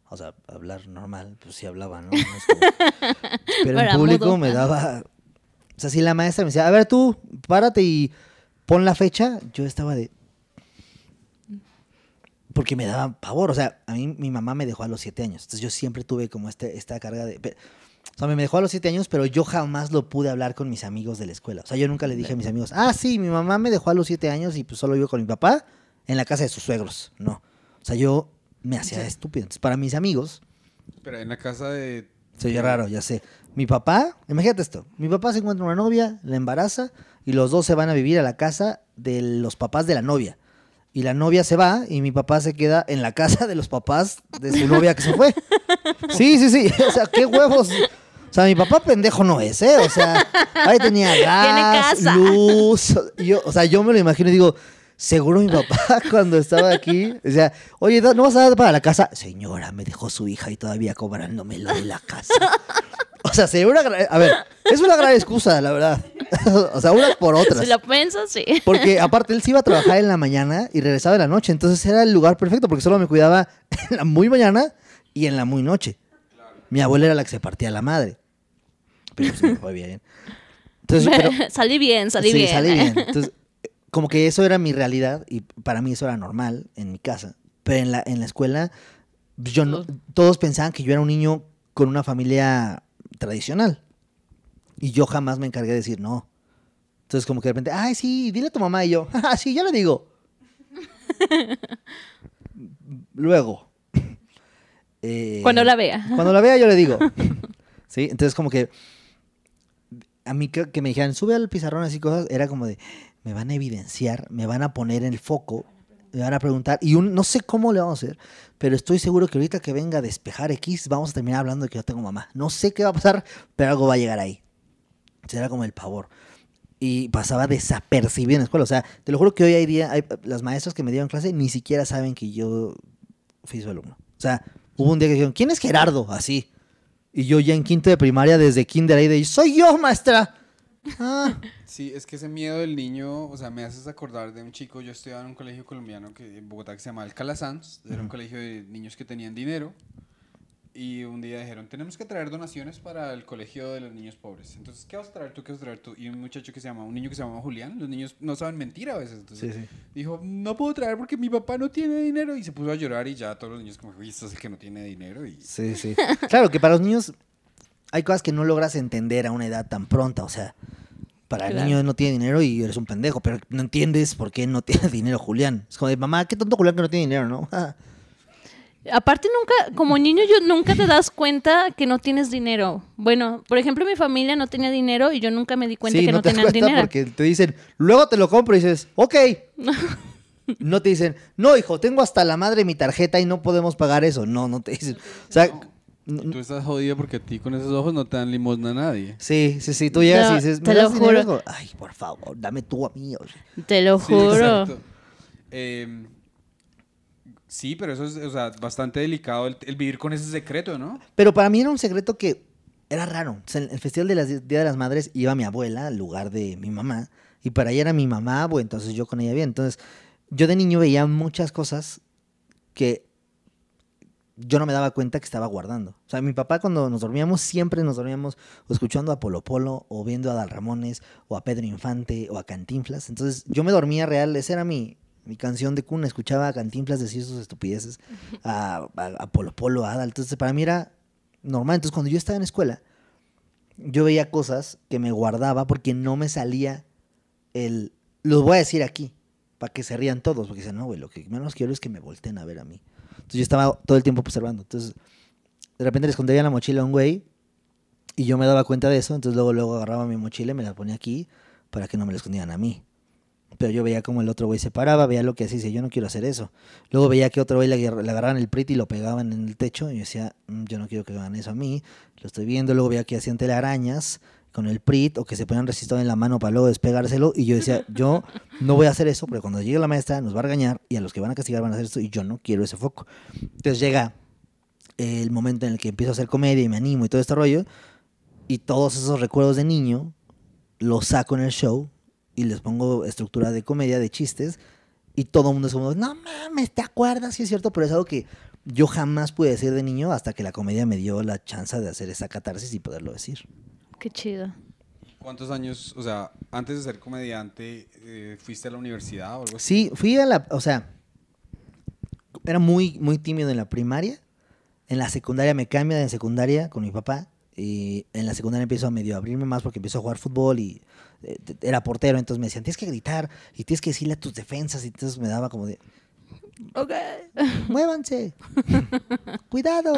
O sea, hablar normal, pues sí hablaba, ¿no? No es como- Pero en público mudo. me daba... O sea, si la maestra me decía, a ver tú, párate y pon la fecha, yo estaba de... Porque me daba pavor. O sea, a mí mi mamá me dejó a los siete años. Entonces yo siempre tuve como este, esta carga de... O sea, me dejó a los siete años, pero yo jamás lo pude hablar con mis amigos de la escuela. O sea, yo nunca le dije a mis amigos, ah, sí, mi mamá me dejó a los siete años y pues solo vivo con mi papá en la casa de sus suegros. No. O sea, yo me hacía estúpido. Entonces, para mis amigos, Espera, en la casa de... se oye raro, ya sé. Mi papá, imagínate esto, mi papá se encuentra una novia, la embaraza y los dos se van a vivir a la casa de los papás de la novia. Y la novia se va y mi papá se queda en la casa de los papás de su novia que se fue. Sí, sí, sí. O sea, qué huevos. O sea, mi papá pendejo no es, ¿eh? O sea, ahí tenía gas, casa. luz. Yo, o sea, yo me lo imagino y digo, seguro mi papá cuando estaba aquí, o sea, oye, ¿no vas a dar para la casa? Señora, me dejó su hija y todavía cobrándome lo de la casa. O sea, sería una gran... A ver, es una gran excusa, la verdad. o sea, unas por otras. Si lo piensas, sí. Porque aparte él se iba a trabajar en la mañana y regresaba en la noche. Entonces era el lugar perfecto porque solo me cuidaba en la muy mañana y en la muy noche. Mi abuela era la que se partía la madre. Pero pues me fue bien. Entonces, pero, salí bien, salí sí, bien. salí ¿eh? bien. Entonces, como que eso era mi realidad y para mí eso era normal en mi casa. Pero en la, en la escuela, pues, yo no, todos pensaban que yo era un niño con una familia tradicional. Y yo jamás me encargué de decir no. Entonces, como que de repente, ay, sí, dile a tu mamá. Y yo, ah, sí, ya le digo. Luego. eh, Cuando la vea. cuando la vea yo le digo. Sí, entonces como que a mí que, que me dijeran, sube al pizarrón así cosas, era como de, me van a evidenciar, me van a poner en el foco, me van a preguntar, y no sé cómo le vamos a hacer, pero estoy seguro que ahorita que venga a despejar X, vamos a terminar hablando de que yo tengo mamá. No sé qué va a pasar, pero algo va a llegar ahí. Era como el pavor. Y pasaba desapercibido en la escuela. O sea, te lo juro que hoy hay día, hay, las maestras que me dieron clase ni siquiera saben que yo fui su alumno. O sea, hubo un día que dijeron, ¿quién es Gerardo? Así. Y yo ya en quinto de primaria, desde kinder ahí de, soy yo, maestra. Ah, Sí, es que ese miedo del niño, o sea, me haces acordar de un chico, yo estudiaba en un colegio colombiano que, en Bogotá que se llama El Calasanz, era un colegio de niños que tenían dinero, y un día dijeron, tenemos que traer donaciones para el colegio de los niños pobres. Entonces, ¿qué vas a traer tú? ¿Qué vas a traer tú? Y un muchacho que se llama, un niño que se llama Julián, los niños no saben mentir a veces, entonces Sí, sí. dijo, no puedo traer porque mi papá no tiene dinero, y se puso a llorar y ya todos los niños como, este es el que no tiene dinero, y... sí, sí. Claro que para los niños hay cosas que no logras entender a una edad tan pronta. O sea, para el niño no tiene dinero y eres un pendejo, pero no entiendes por qué no tiene dinero Julián. Es como de, mamá, qué tonto Julián que no tiene dinero, ¿no? Aparte nunca, como niño yo nunca te das cuenta que no tienes dinero. Bueno, por ejemplo mi familia no tenía dinero y yo nunca me di cuenta sí, que no, te das tenían cuenta dinero. porque te dicen, luego te lo compro y dices, ok. No te dicen, no, hijo, tengo hasta la madre mi tarjeta y no podemos pagar eso. No, no te dicen. O sea, Tú estás jodido porque a ti con esos ojos no te dan limosna a nadie. sí, sí, sí. Tú llegas No, y dices, te ¿me lo juro. hijo?" Ay, por favor, dame tú a mí. oye". Te lo Sí, juro. Eh, sí, pero eso es o sea, bastante delicado el, el vivir con ese secreto, ¿no? Pero para mí era un secreto que era raro. O sea, en el Festival de las Día de las Madres iba mi abuela al lugar de mi mamá. Y para ella era mi mamá, pues entonces yo con ella bien. Entonces, yo de niño veía muchas cosas que yo no me daba cuenta que estaba guardando. O sea, mi papá cuando nos dormíamos, siempre nos dormíamos escuchando a Polo Polo, o viendo a Dal Ramones, o a Pedro Infante, o a Cantinflas. Entonces, yo me dormía real, esa era mi, mi canción de cuna. Escuchaba a Cantinflas decir sus estupideces, a, a, a Polo Polo, a Adal. Entonces, para mí era normal. Entonces, cuando yo estaba en escuela, yo veía cosas que me guardaba porque no me salía el... Los voy a decir aquí, para que se rían todos, porque dicen, no, güey, lo que menos quiero es que me volteen a ver a mí. Entonces yo estaba todo el tiempo observando. Entonces, de repente le escondía la mochila a un güey y yo me daba cuenta de eso. Entonces luego, luego agarraba mi mochila y me la ponía aquí para que no me la escondieran a mí. Pero yo veía como el otro güey se paraba, veía lo que hacía y decía, yo no quiero hacer eso. Luego veía que otro güey le, le agarraban el prit y lo pegaban en el techo y yo decía, "Mm, yo no quiero que hagan eso a mí. Lo estoy viendo. Luego veía que hacían telarañas con el prit o que se ponían resistor en la mano para luego despegárselo y yo decía, yo no voy a hacer eso porque cuando llegue la maestra nos va a regañar y a los que van a castigar van a hacer esto y yo no quiero ese foco. Entonces llega el momento en el que empiezo a hacer comedia y me animo y todo este rollo y todos esos recuerdos de niño los saco en el show y les pongo estructura de comedia, de chistes y todo el mundo es como, no mames, ¿te acuerdas? Sí es cierto, pero es algo que yo jamás pude decir de niño hasta que la comedia me dio la chance de hacer esa catarsis y poderlo decir. Qué chido. ¿Cuántos años, o sea, antes de ser comediante, eh, fuiste a la universidad o algo así? Sí, fui a la, o sea, era muy, muy tímido en la primaria. En la secundaria me cambia de secundaria con mi papá. Y en la secundaria empiezo a medio abrirme más porque empiezo a jugar fútbol y eh, era portero. Entonces me decían, tienes que gritar y tienes que decirle a tus defensas. Y entonces me daba como de, Ok. muévanse, cuidado.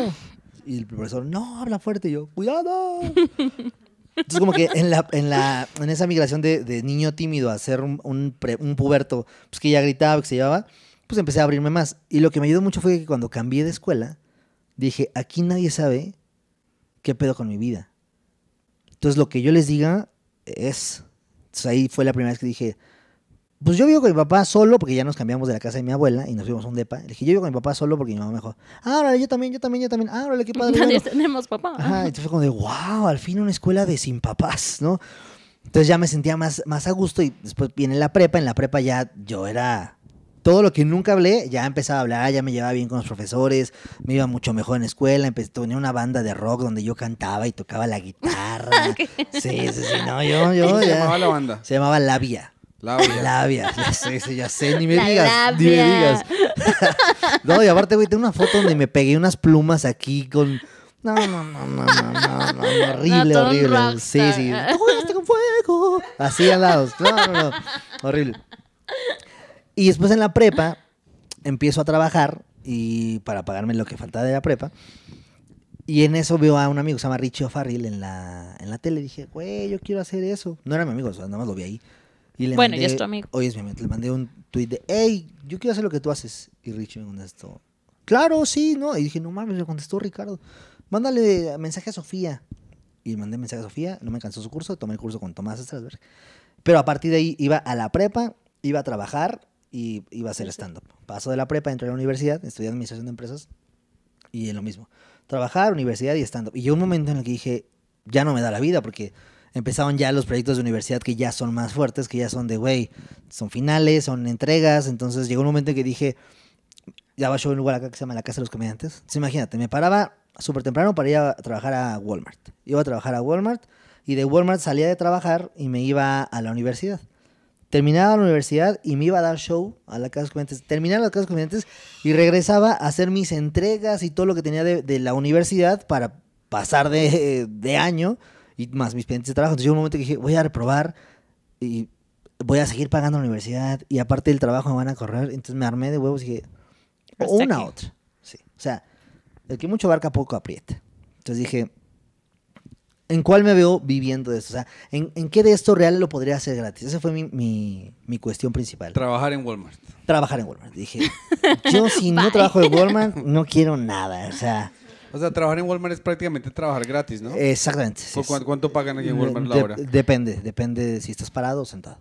Y el profesor, no, habla fuerte. Y yo, cuidado. Entonces como que en, la, en, la, en esa migración de, de niño tímido a ser un, un, puberto, pues que ya gritaba, que se llevaba, pues empecé a abrirme más. Y lo que me ayudó mucho fue que cuando cambié de escuela, dije, aquí nadie sabe qué pedo con mi vida. Entonces lo que yo les diga es... Entonces ahí fue la primera vez que dije, pues yo vivo con mi papá solo porque ya nos cambiamos de la casa de mi abuela y nos fuimos a un depa. Le dije, yo vivo con mi papá solo porque mi mamá me dijo, ah, órale, yo también, yo también, yo también. Ah, órale, qué padre. Nadie bueno". tenemos papá. Ajá, entonces fue como de, wow, al fin una escuela de sin papás, ¿no? Entonces ya me sentía más, más a gusto y después viene la prepa. En la prepa ya yo era... Todo lo que nunca hablé, ya empezaba a hablar, ya me llevaba bien con los profesores, me iba mucho mejor en la escuela, empecé, tenía una banda de rock donde yo cantaba y tocaba la guitarra. sí, sí, sí, no, yo, yo ¿Cómo se ya... llamaba la banda? Se llamaba Labia. Labia. Labia, ya sé, sí, ya sé, ni me La digas, ni me digas. no, y aparte, güey, tengo una foto donde me pegué unas plumas aquí con... No, no, no, no, no, no, no, horrible, horrible. Sí, sí. Jugaste con fuego. Así al lado. No, no, no. Horrible. Y después en la prepa empiezo a trabajar y para pagarme lo que faltaba de la prepa. Y en eso veo a un amigo que se llama Richie O'Farrill en la, en la tele. Dije, güey, yo quiero hacer eso. No era mi amigo, o sea, nada más lo vi ahí. Y le Bueno, mandé- ya es tu amigo. Hoy es mi amigo. Le mandé un tweet de, hey, yo quiero hacer lo que tú haces. Y Richie me contestó, claro, sí, ¿no? Y dije, no mames, me contestó Ricardo. Mándale mensaje a Sofía. Y le mandé mensaje a Sofía, no me cansó su curso, tomé el curso con Tomás Strasberg. Pero a partir de ahí iba a la prepa, iba a trabajar y iba a hacer stand-up. Paso de la prepa, entré a la universidad, estudié administración de empresas y es lo mismo. Trabajar, universidad y stand-up. Y llegó un momento en el que dije, ya no me da la vida porque empezaban ya los proyectos de universidad que ya son más fuertes, que ya son de, güey, son finales, son entregas. Entonces llegó un momento en que dije, ya va a show en un lugar acá que se llama la Casa de los Comediantes. Entonces, imagínate, me paraba súper temprano para ir a trabajar a Walmart. Iba a trabajar a Walmart y de Walmart salía de trabajar y me iba a la universidad. Terminaba la universidad y me iba a dar show a la Casa de los Comediantes. Terminaba la Casa de los Comediantes y regresaba a hacer mis entregas y todo lo que tenía de, de la universidad para pasar de, de año y más mis pendientes de trabajo. Entonces llegó un momento que dije, voy a reprobar y voy a seguir pagando la universidad y aparte del trabajo me van a correr. Entonces me armé de huevos y dije, o una aquí. otra. Sí. O sea, el que mucho barca poco aprieta. Entonces dije, ¿En cuál me veo viviendo de esto? O sea, ¿en, en qué de esto real lo podría hacer gratis? Esa fue mi, mi, mi cuestión principal. Trabajar en Walmart. Trabajar en Walmart. Dije, yo si no trabajo en Walmart, no quiero nada. O sea, O sea, trabajar en Walmart es prácticamente trabajar gratis, ¿no? exactamente. sí, ¿Por es- cuánto, cuánto pagan aquí en Walmart la hora? Depende, depende de si estás parado o sentado.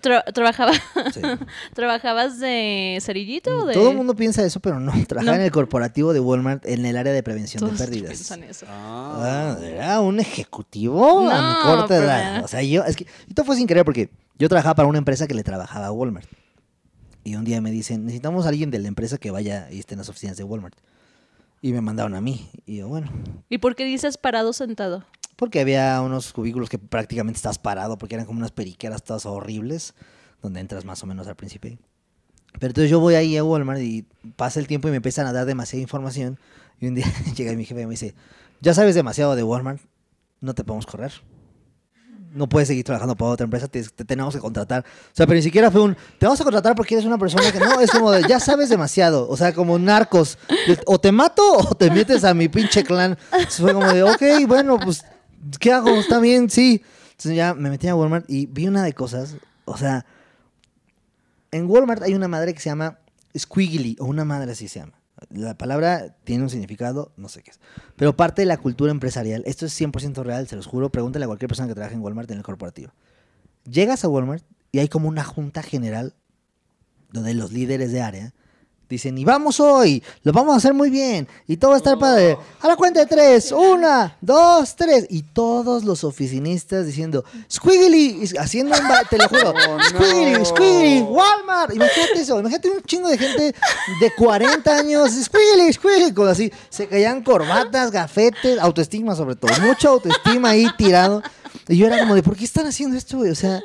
Tra- trabajaba, Sí. ¿Trabajabas de cerillito o de...? Todo el mundo piensa eso, pero no. Trabajaba No. en el corporativo de Walmart en el área de prevención Todos de pérdidas. piensan eso. Ah. Ah, era un ejecutivo a mi corta pero edad. O sea, yo, es que, esto fue sin querer porque yo trabajaba para una empresa que le trabajaba a Walmart. Y un día me dicen, necesitamos a alguien de la empresa que vaya y esté en las oficinas de Walmart. Y me mandaron a mí. Y yo, bueno, ¿Y por qué dices parado sentado? porque había unos cubículos que prácticamente estás parado porque eran como unas periqueras todas horribles, donde entras más o menos al principio. Pero entonces yo voy ahí a Walmart y pasa el tiempo y me empiezan a dar demasiada información. Y un día llega mi jefe y me dice, ya sabes demasiado de Walmart, no te podemos correr. No puedes seguir trabajando para otra empresa, te, te tenemos que contratar. O sea, pero ni siquiera fue un, te vamos a contratar porque eres una persona que no, es como de, ya sabes demasiado. O sea, como narcos. O te mato o te metes a mi pinche clan. Fue como de, ok, bueno, pues, ¿qué hago? Está bien, sí. Entonces ya me metí a Walmart y vi una de cosas. O sea, en Walmart hay una madre que se llama Squiggly, o una madre así se llama. La palabra tiene un significado, no sé qué es. Pero parte de la cultura empresarial, esto es 100% real, se los juro, pregúntale a cualquier persona que trabaje en Walmart en el corporativo. Llegas a Walmart y hay como una junta general donde los líderes de área dicen, y vamos hoy, lo vamos a hacer muy bien, y todo va a estar padre. A la cuenta de tres, una, dos, tres, y todos los oficinistas diciendo, Squiggly, y haciendo un ba- te lo juro, Oh. Squiggly, Squiggly, Walmart, imagínate eso, imagínate un chingo de gente de 40 años, Squiggly, Squiggly, con así, se caían corbatas, gafetes, autoestima sobre todo, mucha autoestima ahí tirado, y yo era como de, ¿por qué están haciendo esto, güey? O sea,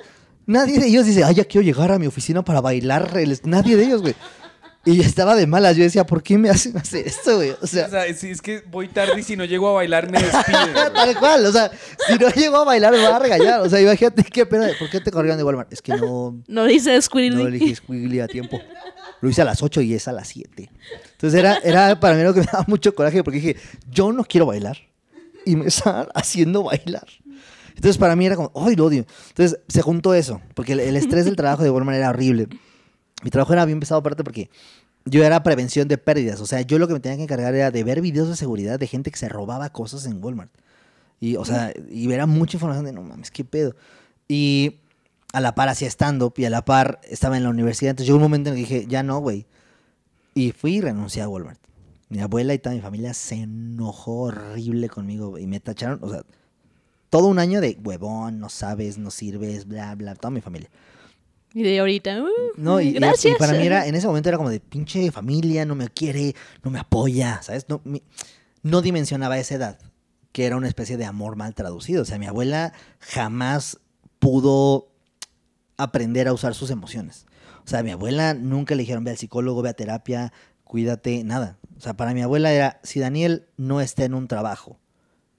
nadie de ellos dice, ay, ya quiero llegar a mi oficina para bailar, nadie de ellos, güey. Y yo estaba de malas. Yo decía, ¿por qué me hacen hacer esto, güey? O O sea, sea, si es que voy tarde y si no llego a bailar me despiden. tal cual. O sea, si no llego a bailar, me va a regañar. O sea, imagínate qué pena. ¿Por qué te corrieron de Walmart? Es que no, No dice Squirrely. no elegí Squiggly a tiempo. Lo hice a las 8 y es a las 7. Entonces era, era para mí lo que me daba mucho coraje porque dije, yo no quiero bailar. Y me están haciendo bailar. Entonces para mí era como, ¡ay, lo odio! Entonces se juntó eso, porque el, el estrés del trabajo de Walmart era horrible. Mi trabajo era bien pesado aparte porque yo era prevención de pérdidas. O sea, yo lo que me tenía que encargar era de ver videos de seguridad de gente que se robaba cosas en Walmart. Y, o sea, y era mucha información de, no mames, qué pedo. Y a la par hacía stand-up y a la par estaba en la universidad. Entonces llegó un momento en el que dije, ya no, güey. Y fui y renuncié a Walmart. Mi abuela y toda mi familia se enojó horrible conmigo y me tacharon, o sea, todo un año de huevón, no sabes, no sirves, bla, bla, toda mi familia. Y de ahorita, uh, No, y, y- y gracias. para mí era, en ese momento era como de pinche familia, no me quiere, no me apoya, ¿sabes? No, mi- no dimensionaba a esa edad, que era una especie de amor mal traducido. O sea, mi abuela jamás pudo aprender a usar sus emociones. O sea, mi abuela nunca le dijeron, ve al psicólogo, ve a terapia, cuídate, nada. O sea, para mi abuela era, si Daniel no está en un trabajo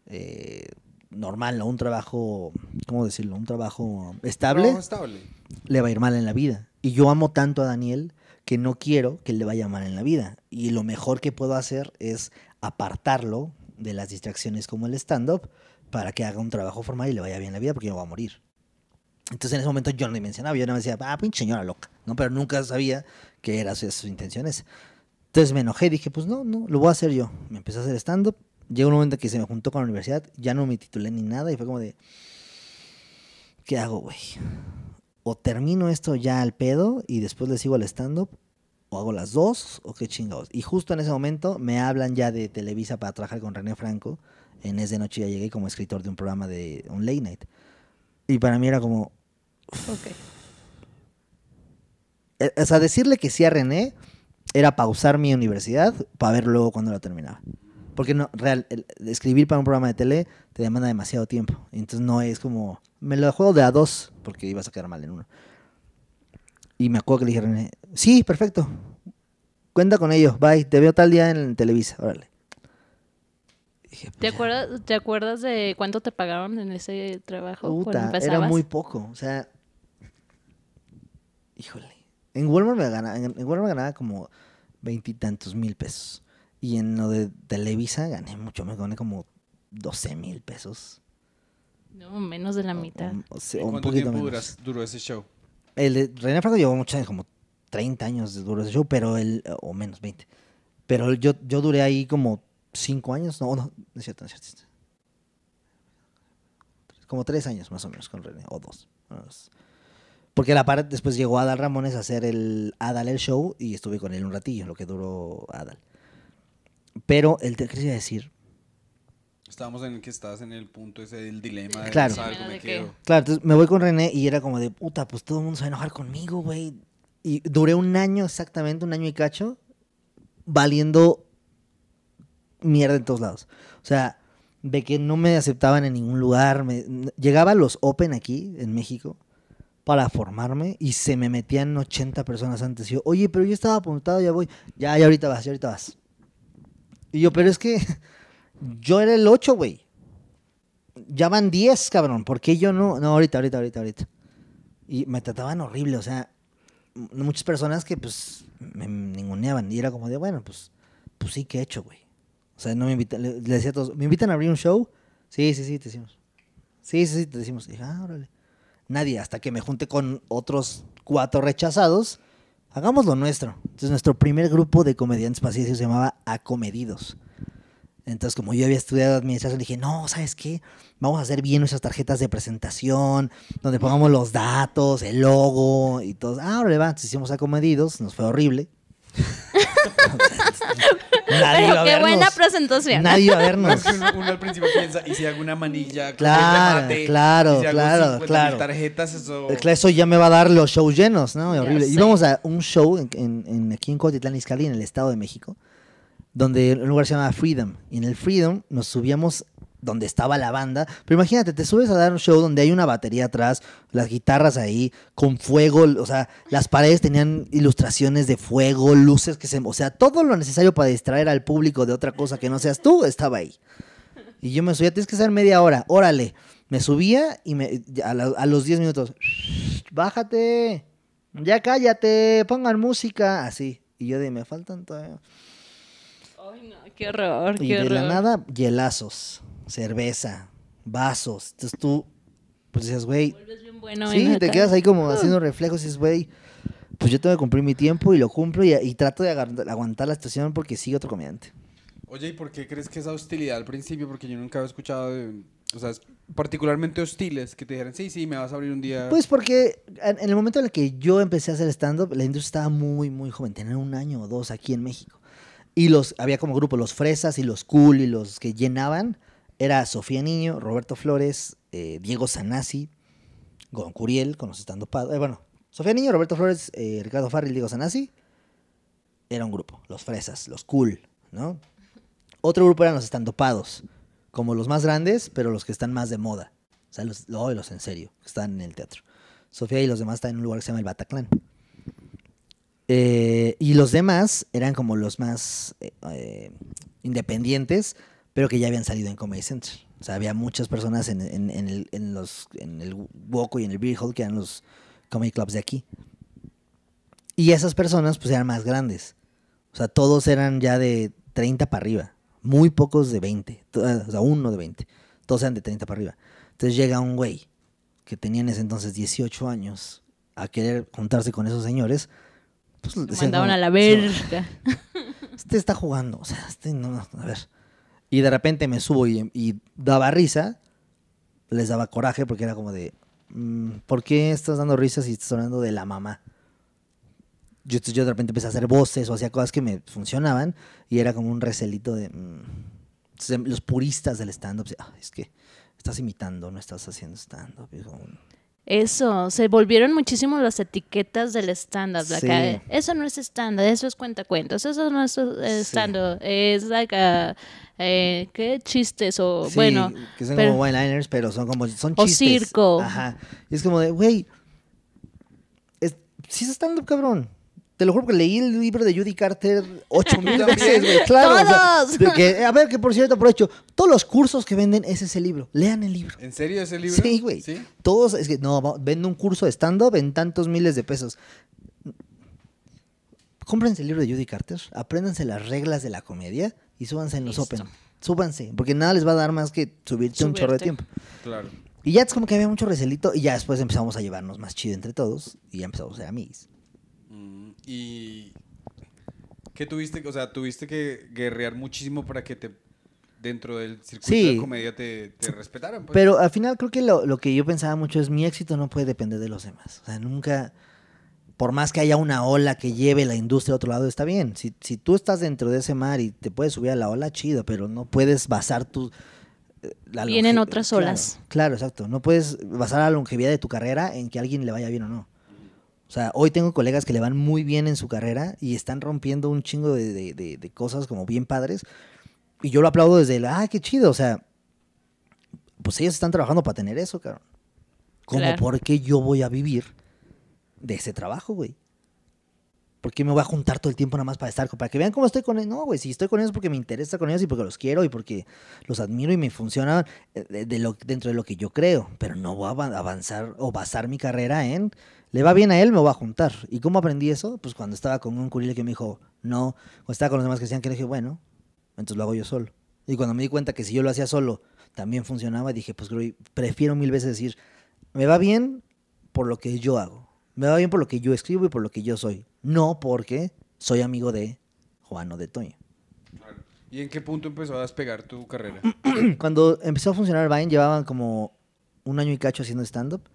eh, normal, ¿no? un trabajo, ¿cómo decirlo? Un trabajo estable Trabajo estable. Le va a ir mal en la vida. Y yo amo tanto a Daniel que no quiero que le vaya mal en la vida. Y lo mejor que puedo hacer es apartarlo de las distracciones como el stand-up para que haga un trabajo formal y le vaya bien en la vida porque yo voy a morir. Entonces en ese momento yo no dimensionaba, yo no me decía, ah, pinche señora loca, ¿no? Pero nunca sabía que eran sus, sus intenciones. Entonces me enojé dije, pues no, no, lo voy a hacer yo. Me empecé a hacer stand-up. Llegó un momento que se me juntó con la universidad, ya no me titulé ni nada y fue como de, ¿qué hago, güey? O termino esto ya al pedo y después le sigo al stand-up, o hago las dos, o qué chingados. Y justo en ese momento me hablan ya de Televisa para trabajar con René Franco. En Es de Noche ya llegué como escritor de un programa de un late night. Y para mí era como, Ok. eh, o sea, decirle que sí a René era pausar mi universidad para ver luego cuando la terminaba. Porque no, real, el- escribir para un programa de tele te demanda demasiado tiempo. Y entonces no es como, me lo juego de a dos, porque ibas a quedar mal en uno. Y me acuerdo que le dije a René, sí, perfecto. Cuenta con ello, bye, te veo tal día en Televisa, órale. Dije, ¿Te pues acuerdas, ¿Te acuerdas de cuánto te pagaron en ese trabajo Puta, era muy poco. O sea, híjole. En Walmart me ganaba, en, Walmart ganaba como veintitantos mil pesos. Y en lo de Televisa gané mucho, me gané como 12 mil pesos. No, menos de la mitad. O, o sea, ¿Y un ¿Cuánto poquito tiempo menos. duró ese show? El de René Franco llevó muchos años, como 30 años de duro ese show, pero el, o menos 20. Pero yo, yo duré ahí como 5 años, no, no, no es cierto, no es cierto. Como 3 años más o menos con René, o 2. Porque a la par después llegó Adal Ramones a hacer el Adal el show y estuve con él un ratillo, lo que duró Adal. Pero el te quería decir, Estábamos en el que estabas en el punto ese del dilema de Claro. no saber cómo ¿De me qué? quedo. Claro, entonces me voy con René y era como de, puta, pues todo el mundo se va a enojar conmigo, güey. Y duré un año exactamente, un año y cacho, valiendo mierda en todos lados. O sea, de que no me aceptaban en ningún lugar. me- llegaba a los Open aquí, en México, para formarme y se me metían 80 personas antes. Y yo, oye, pero yo estaba apuntado, ya voy. Ya, ya ahorita vas, ya ahorita vas. Y yo, pero es que yo era el 8, güey. Ya van 10, cabrón. ¿Por qué yo no? No, ahorita, ahorita, ahorita, ahorita. Y me trataban horrible, o sea, muchas personas que pues me ninguneaban. Y era como de, bueno, pues, pues sí, ¿qué he hecho, güey? O sea, no me invitan, le, le decía a todos, ¿me invitan a abrir un show? Sí, sí, sí, te decimos. Sí, sí, sí, te decimos. Y dije, ah, órale. Nadie, hasta que me junte con otros cuatro rechazados, hagamos lo nuestro. Entonces, nuestro primer grupo de comediantes pasillos se llamaba Acomedidos. Entonces, como yo había estudiado administración, dije, no, ¿sabes qué? Vamos a hacer bien nuestras tarjetas de presentación, donde pongamos los datos, el logo y todo. Ah, órale, va. Entonces hicimos acomedidos, nos fue horrible. Nadie iba Pero a qué buena vernos. presentación. Nadie iba a No, vernos. uno, uno al principio piensa, y si hago una manilla, Claro, el remate, claro, y si hago claro, 50.000 claro. tarjetas, eso... Claro, Eso ya me va a dar los shows llenos, ¿no? Ya Horrible. sé. Íbamos a un show en, en- en- aquí en Cotitlán Izcalli, en el Estado de México, donde un lugar se llama Freedom. Y en el Freedom nos subíamos donde estaba la banda. Pero imagínate, te subes a dar un show donde hay una batería atrás, las guitarras ahí, con fuego, o sea, las paredes tenían ilustraciones de fuego, luces que se... O sea, todo lo necesario para distraer al público de otra cosa que no seas tú estaba ahí. Y yo me subía, tienes que hacer media hora, órale. Me subía y me, a, la- a los 10 minutos, bájate, ya cállate, pongan música, así. Y yo de, me faltan todavía. Ay, no, qué horror, Y qué de horror. la nada, hielazos, cerveza, vasos. Entonces tú, pues decías, güey, Vuelves bien bueno sí, te quedas ahí como haciendo reflejos y dices, güey, pues yo tengo que cumplir mi tiempo y lo cumplo y, y trato de aguantar la situación porque sigue otro comediante. Oye, ¿y por qué crees que esa hostilidad al principio? Porque yo nunca había escuchado, de, o sea, particularmente hostiles, que te dijeran, sí, sí, me vas a abrir un día. Pues porque en en el momento en el que yo empecé a hacer stand-up, la industria estaba muy, muy joven, tenía un año o dos aquí en México. Y los había como grupo, los fresas y los cool y los que llenaban, era Sofía Niño, Roberto Flores, eh, Diego Sanasi, Gon Curiel, con los stand eh, bueno, Sofía Niño, Roberto Flores, eh, Ricardo Farrell, Diego Sanasi, era un grupo, los fresas, los cool, ¿no? Otro grupo eran los estandopados, como los más grandes, pero los que están más de moda. O sea, los, los en serio, que están en el teatro. Sofía y los demás están en un lugar que se llama el Bataclan. Eh, y los demás eran como los más independientes, pero que ya habían salido en Comedy Central. O sea, había muchas personas en, en- en el, en los, en el Woco y en el Beer Hall, que eran los comedy clubs de aquí. Y esas personas, pues, eran más grandes. O sea, todos eran ya de 30 para arriba. Muy pocos de 20. To- eh, O sea, uno de 20. Todos eran de 30 para arriba. Entonces llega un güey que tenía en ese entonces 18 años a querer juntarse con esos señores. Pues, Lo mandaban como, a la "Sí, verga. este está jugando, o sea, este no, no, a ver. Y de repente me subo y, daba risa, les daba coraje porque era como de, mm, ¿por qué estás dando risas si estás hablando de la mamá? Yo, yo de repente empecé a hacer voces o hacía cosas que me funcionaban y era como un recelito de... mm. Los puristas del stand-up, "Ah, es que estás imitando, no estás haciendo stand-up. Eso, se volvieron muchísimo las etiquetas del stand-up. like, Sí. eh, eso no es stand-up, eso es cuentacuentos, eso no es stand-up, es like, a, eh, ¿qué chistes? O Sí, bueno, que son pero- como one-liners, pero son como son O chistes. circo. Ajá. Y es como de, güey, es, sí es stand-up, cabrón. Te lo juro que leí el libro de Judy Carter ocho mil veces, güey. Claro. o sea, ¡Todos! de que, a ver, que por cierto, aprovecho. Todos los cursos que venden es ese libro. Lean el libro. ¿En serio ese libro? Sí, güey. ¿Sí? Todos, es que, no, vende un curso de stand-up en tantos miles de pesos. Cómprense el libro de Judy Carter, apréndanse las reglas de la comedia y súbanse en los Listo. Open. Súbanse, porque nada les va a dar más que subirte un chorro de tiempo. Claro. Y ya es como que había mucho recelito y ya después empezamos a llevarnos más chido entre todos y ya empezamos a ser amigos. Y ¿qué tuviste? O sea, tuviste que guerrear muchísimo para que te dentro del circuito Sí. de comedia te, te respetaran. pues. Pero al final creo que lo, lo que yo pensaba mucho es mi éxito no puede depender de los demás. O sea, nunca, por más que haya una ola que lleve la industria a otro lado, está bien. Si, si tú estás dentro de ese mar y te puedes subir a la ola, chido, pero no puedes basar tu... eh, la Vienen otras claro, olas. Claro, exacto. No puedes basar la longevidad de tu carrera en que a alguien le vaya bien o no. O sea, hoy tengo colegas que le van muy bien en su carrera y están rompiendo un chingo de, de- de- de cosas como bien padres. Y yo lo aplaudo desde el, ah, qué chido. O sea, pues ellos están trabajando para tener eso, cabrón. ¿Cómo Claro. por qué yo voy a vivir de ese trabajo, güey? ¿Por qué me voy a juntar todo el tiempo nada más para estar, para que vean cómo estoy con ellos? No, güey, si estoy con ellos porque me interesa con ellos y porque los quiero y porque los admiro y me funcionan eh, de, de lo, dentro de lo que yo creo. Pero no voy a avan- avanzar o basar mi carrera en, le va bien a él, me voy a juntar. ¿Y cómo aprendí eso? Pues cuando estaba con un curile que me dijo, no, cuando estaba con los demás que decían que le dije, bueno, entonces lo hago yo solo. Y cuando me di cuenta que si yo lo hacía solo, también funcionaba, dije, pues prefiero mil veces decir, me va bien por lo que yo hago. Me va bien por lo que yo escribo y por lo que yo soy. No porque soy amigo de Juan o de Toño. ¿Y en qué punto empezó a despegar tu carrera? Cuando empezó a funcionar Vine, llevaban como un año y cacho haciendo stand-up.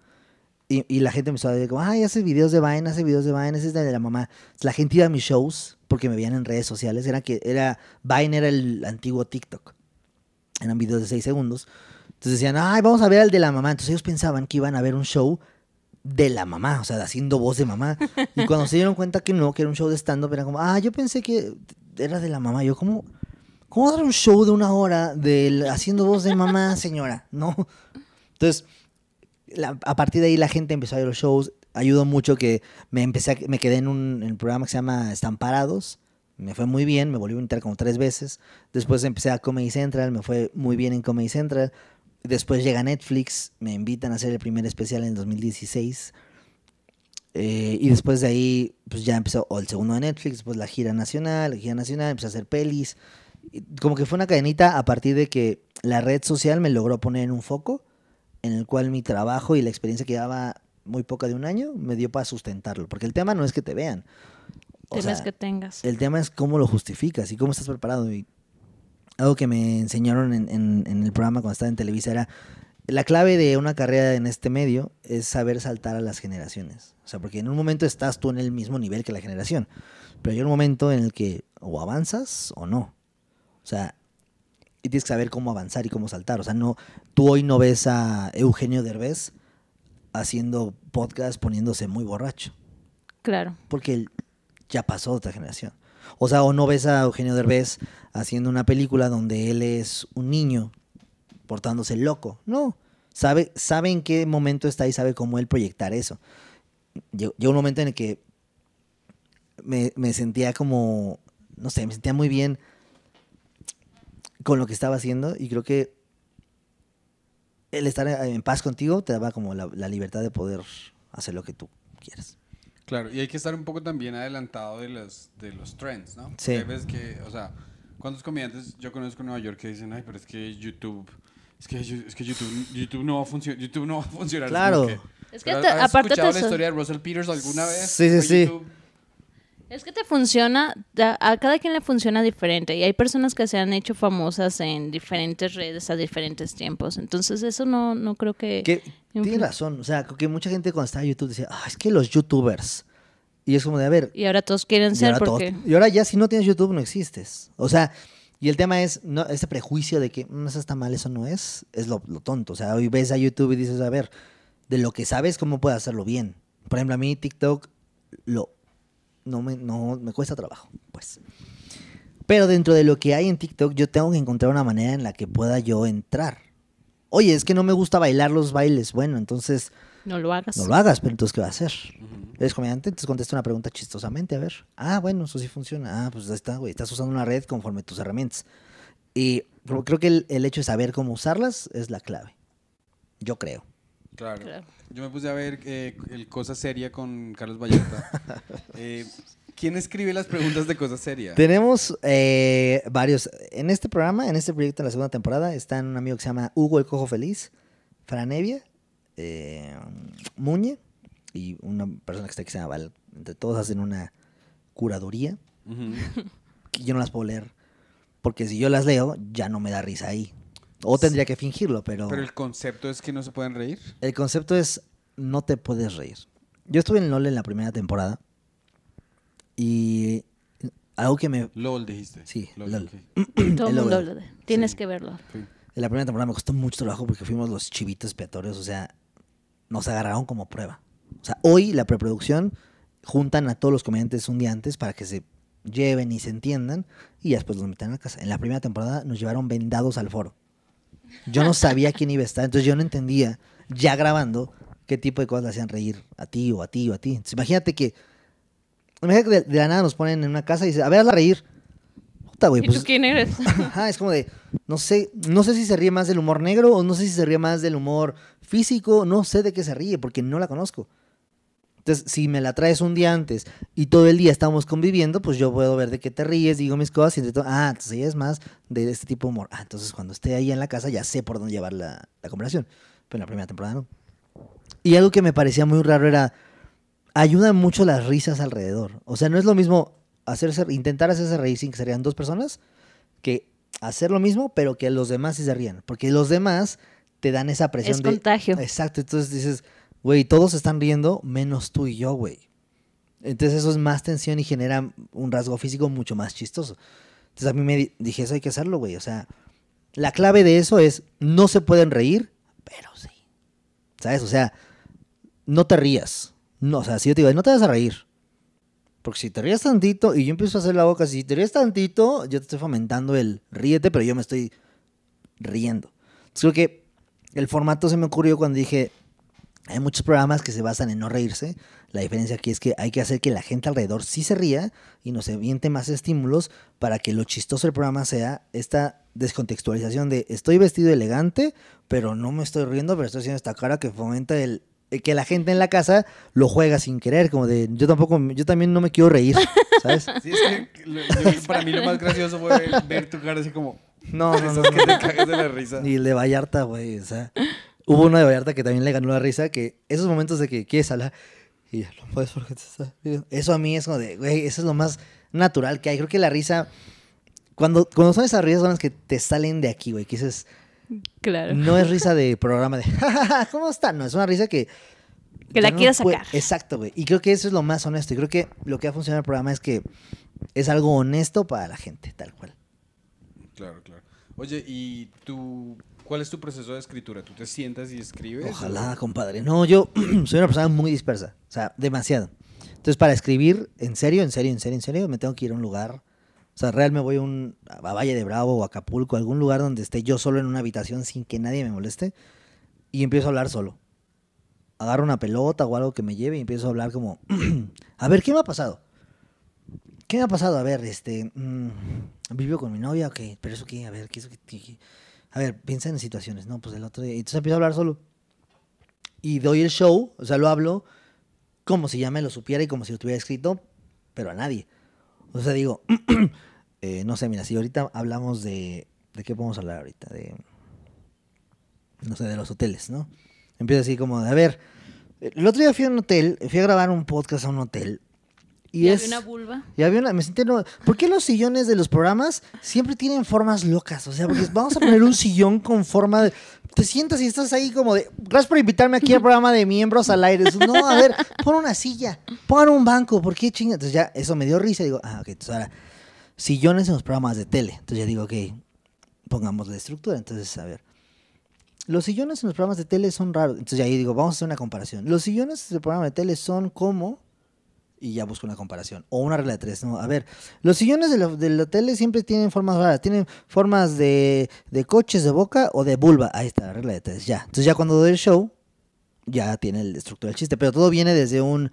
Y, y la gente empezó a decir, como, ay, hace videos de Vine, hace videos de Vine, ese es de la mamá. La gente iba a mis shows porque me veían en redes sociales. Era que era Vine era el antiguo TikTok. Eran videos de 6 segundos. Entonces decían, ay, vamos a ver al de la mamá. Entonces ellos pensaban que iban a ver un show de la mamá, o sea, haciendo voz de mamá. Y cuando se dieron cuenta que no, que era un show de stand-up, era como, ah, yo pensé que era de la mamá. Yo, ¿cómo, cómo dar un show de una hora del, haciendo voz de mamá, señora? No. Entonces, la- a partir de ahí la gente empezó a ir a los shows. Ayudó mucho que me empecé a- me quedé en un, en un programa que se llama Están Parados. Me fue muy bien, me volví a invitar como tres veces. Después empecé a Comedy Central, me fue muy bien en Comedy Central. Después llega Netflix, me invitan a hacer el primer especial en el 2016. Eh, y después de ahí, pues ya empezó o el segundo de Netflix, después la gira nacional, la gira nacional, empecé a hacer pelis. Como que fue una cadenita a partir de que la red social me logró poner en un foco en el cual mi trabajo y la experiencia que llevaba muy poca de un año me dio para sustentarlo. Porque el tema no es que te vean. O Temas sea, que tengas. el tema es cómo lo justificas y cómo estás preparado. Y algo que me enseñaron en, en- en el programa cuando estaba en Televisa era la clave de una carrera en este medio es saber saltar a las generaciones. O sea, porque en un momento estás tú en el mismo nivel que la generación, pero hay un momento en el que o avanzas o no. O sea, y tienes que saber cómo avanzar y cómo saltar. O sea, no, tú hoy no ves a Eugenio Derbez haciendo podcast poniéndose muy borracho Claro. porque él ya pasó otra generación. O sea, o no ves a Eugenio Derbez haciendo una película donde él es un niño portándose loco. No, sabe, sabe en qué momento está y sabe cómo él proyectar eso. Llegó, llegó un momento en el que me, me sentía como, no sé, me sentía muy bien con lo que estaba haciendo y creo que el estar en paz contigo te daba como la, la libertad de poder hacer lo que tú quieras. Claro, y hay que estar un poco también adelantado de los, de los trends, ¿no? Sí. Hay veces que, o sea, ¿cuántos comediantes yo conozco en Nueva York que dicen, ay, pero es que YouTube, es que, es que YouTube, YouTube no va a funcionar, YouTube no va a funcionar? Claro. Es que ¿Pero te- ¿Has aparte escuchado la historia de Russell Peters alguna vez? Sí, sí, sí. YouTube. Es que te funciona, a cada quien le funciona diferente y hay personas que se han hecho famosas en diferentes redes a diferentes tiempos. Entonces eso no, no creo que... Que tienes razón, o sea, que mucha gente cuando estaba en YouTube decía, ah, es que los youtubers. Y es como de, a ver, Y ahora todos quieren ser todos- porque... y ahora ya si no tienes YouTube no existes. O sea, y el tema es, no, ese prejuicio de que "Mm, eso está mal, eso no es, es lo, lo tonto. O sea, hoy ves a YouTube y dices, a ver, de lo que sabes, ¿cómo puedo hacerlo bien? Por ejemplo, a mí TikTok lo, no, me, no me cuesta trabajo, pues. Pero dentro de lo que hay en TikTok, yo tengo que encontrar una manera en la que pueda yo entrar. Oye, es que no me gusta bailar los bailes. Bueno, entonces No lo hagas. no lo hagas, pero entonces, ¿qué va a hacer? ¿Eres comediante? Entonces contesta una pregunta chistosamente, a ver. Ah, bueno, eso sí funciona. Ah, pues ahí está, güey. Estás usando una red conforme tus herramientas. Y creo creo que el, el hecho de saber cómo usarlas es la clave. Yo creo. Claro. Claro. Yo me puse a ver eh, el Cosa Seria con Carlos Vallarta. Eh, ¿Quién escribe las preguntas de Cosa Seria? Tenemos eh, varios. En este programa, en este proyecto, en la segunda temporada, está un amigo que se llama Hugo el Cojo Feliz. Franevia, eh, Muñe y una persona que está aquí que se llama Val. Entre todos hacen una curaduría que yo no las puedo leer. Porque si yo las leo, ya no me da risa ahí. O tendría que fingirlo, pero, Pero el concepto es que no se pueden reír. el concepto es no te puedes reír. Yo estuve en LOL en la primera temporada y algo que me... LOL dijiste. Sí, LOL. LOL. Todo El mundo de- Tienes Sí. que verlo. Sí. En la primera temporada me costó mucho trabajo porque fuimos los chivitos expiatorios, o sea, nos agarraron como prueba. O sea, hoy la preproducción juntan a todos los comediantes un día antes para que se lleven y se entiendan y después los meten a la casa. En la primera temporada nos llevaron vendados al foro. Yo no sabía quién iba a estar, entonces yo no entendía, ya grabando, qué tipo de cosas le hacían reír a ti o a ti o a ti. Entonces, imagínate que, imagínate que de, de la nada nos ponen en una casa y dicen, a ver, hazla reír. Puta, güey, ¿Y pues tú quién eres? Ajá, es como de, no sé, no sé si se ríe más del humor negro o no sé si se ríe más del humor físico, no sé de qué se ríe porque no la conozco. Entonces, si me la traes un día antes y todo el día estamos conviviendo, pues yo puedo ver de qué te ríes, digo mis cosas y entre todo, ah, entonces ella es más de este tipo de humor. Ah, entonces cuando esté ahí en la casa ya sé por dónde llevar la, la conversación. Pero en la primera temporada no. Y algo que me parecía muy raro era, ayudan mucho las risas alrededor. O sea, no es lo mismo hacerse, intentar hacerse reír sin que se rían dos personas que hacer lo mismo, pero que los demás sí se rían. Porque los demás te dan esa presión Es de... contagio. Exacto, entonces dices, güey, todos están riendo menos tú y yo, güey. Entonces eso es más tensión y genera un rasgo físico mucho más chistoso. Entonces a mí me di- dije, eso hay que hacerlo, güey. O sea, la clave de eso es, no se pueden reír, pero sí. ¿Sabes? O sea, no te rías. No, o sea, si yo te digo, no te vas a reír. Porque si te ríes tantito y yo empiezo a hacer la boca, si te ríes tantito, yo te estoy fomentando el ríete, pero yo me estoy riendo. Entonces creo que el formato se me ocurrió cuando dije, hay muchos programas que se basan en no reírse. La diferencia aquí es que hay que hacer que la gente alrededor sí se ría y nos aviente más estímulos para que lo chistoso del programa sea esta descontextualización de estoy vestido elegante, pero no me estoy riendo, pero estoy haciendo esta cara que fomenta el eh, que la gente en la casa lo juega sin querer, como de yo tampoco, yo también no me quiero reír, ¿sabes? Sí, es que lo- yo- para mí lo más gracioso fue ver, ver tu cara así como... No, no, no. esas que te cagas de la risa. Y el de Vallarta, güey, o sea, hubo uno de Vallarta que también le ganó la risa, que esos momentos de que quieres hablar y ya no puedes porque te está viendo. Eso a mí es como de, güey, eso es lo más natural que hay. Creo que la risa, cuando, cuando son esas risas son las que te salen de aquí, güey, que dices, Claro. no es risa de programa de, "Ja, ja, ja, ¿cómo está? No, es una risa que... Que la no quieras sacar. Exacto, güey. Y creo que eso es lo más honesto. Y creo que lo que ha funcionado el programa es que es algo honesto para la gente, tal cual. Claro, claro. Oye, ¿y tú, cuál es tu proceso de escritura? ¿Tú te sientas y escribes? Ojalá, compadre. No, yo soy una persona muy dispersa, o sea, demasiado. Entonces, para escribir, en serio, en serio, en serio, en serio, me tengo que ir a un lugar. O sea, real me voy a, un, a Valle de Bravo o Acapulco, algún lugar donde esté yo solo en una habitación sin que nadie me moleste y empiezo a hablar solo. Agarro una pelota o algo que me lleve y empiezo a hablar como, a ver, ¿qué me ha pasado? ¿Qué me ha pasado? A ver, este, mm, vivo con mi novia, ok, pero eso qué, a ver, ¿qué es que qué- A ver, piensa en situaciones, ¿no? Pues el otro día, y entonces empiezo a hablar solo. Y doy el show, o sea, lo hablo como si ya me lo supiera y como si lo tuviera escrito, pero a nadie. O sea, digo, eh, no sé, mira, si ahorita hablamos de, ¿de qué podemos hablar ahorita? De, no sé, de los hoteles, ¿no? Empiezo así como, de, a ver, el otro día fui a un hotel, fui a grabar un podcast a un hotel. Y, Y es... había una vulva. Y había una, me sentí, no, ¿por qué los sillones de los programas siempre tienen formas locas? O sea, porque vamos a poner un sillón con forma de, te sientas y estás ahí como de, gracias por invitarme aquí al programa de miembros al aire. No, a ver, pon una silla, pon un banco, ¿por qué chinga? Entonces ya, eso me dio risa digo, ah, ok, entonces ahora, sillones en los programas de tele. Entonces ya digo, ok, pongamos la estructura. Entonces, a ver, los sillones en los programas de tele son raros. Entonces ya ahí digo, vamos a hacer una comparación. Los sillones del programa de tele son como y ya busco una comparación. O una regla de tres. ¿no? A ver, los sillones de la, de la tele siempre tienen formas raras. Tienen formas de, de coches de boca o de vulva. Ahí está, la regla de tres. Ya. Entonces ya cuando doy el show, ya tiene la estructura del chiste. Pero todo viene desde un...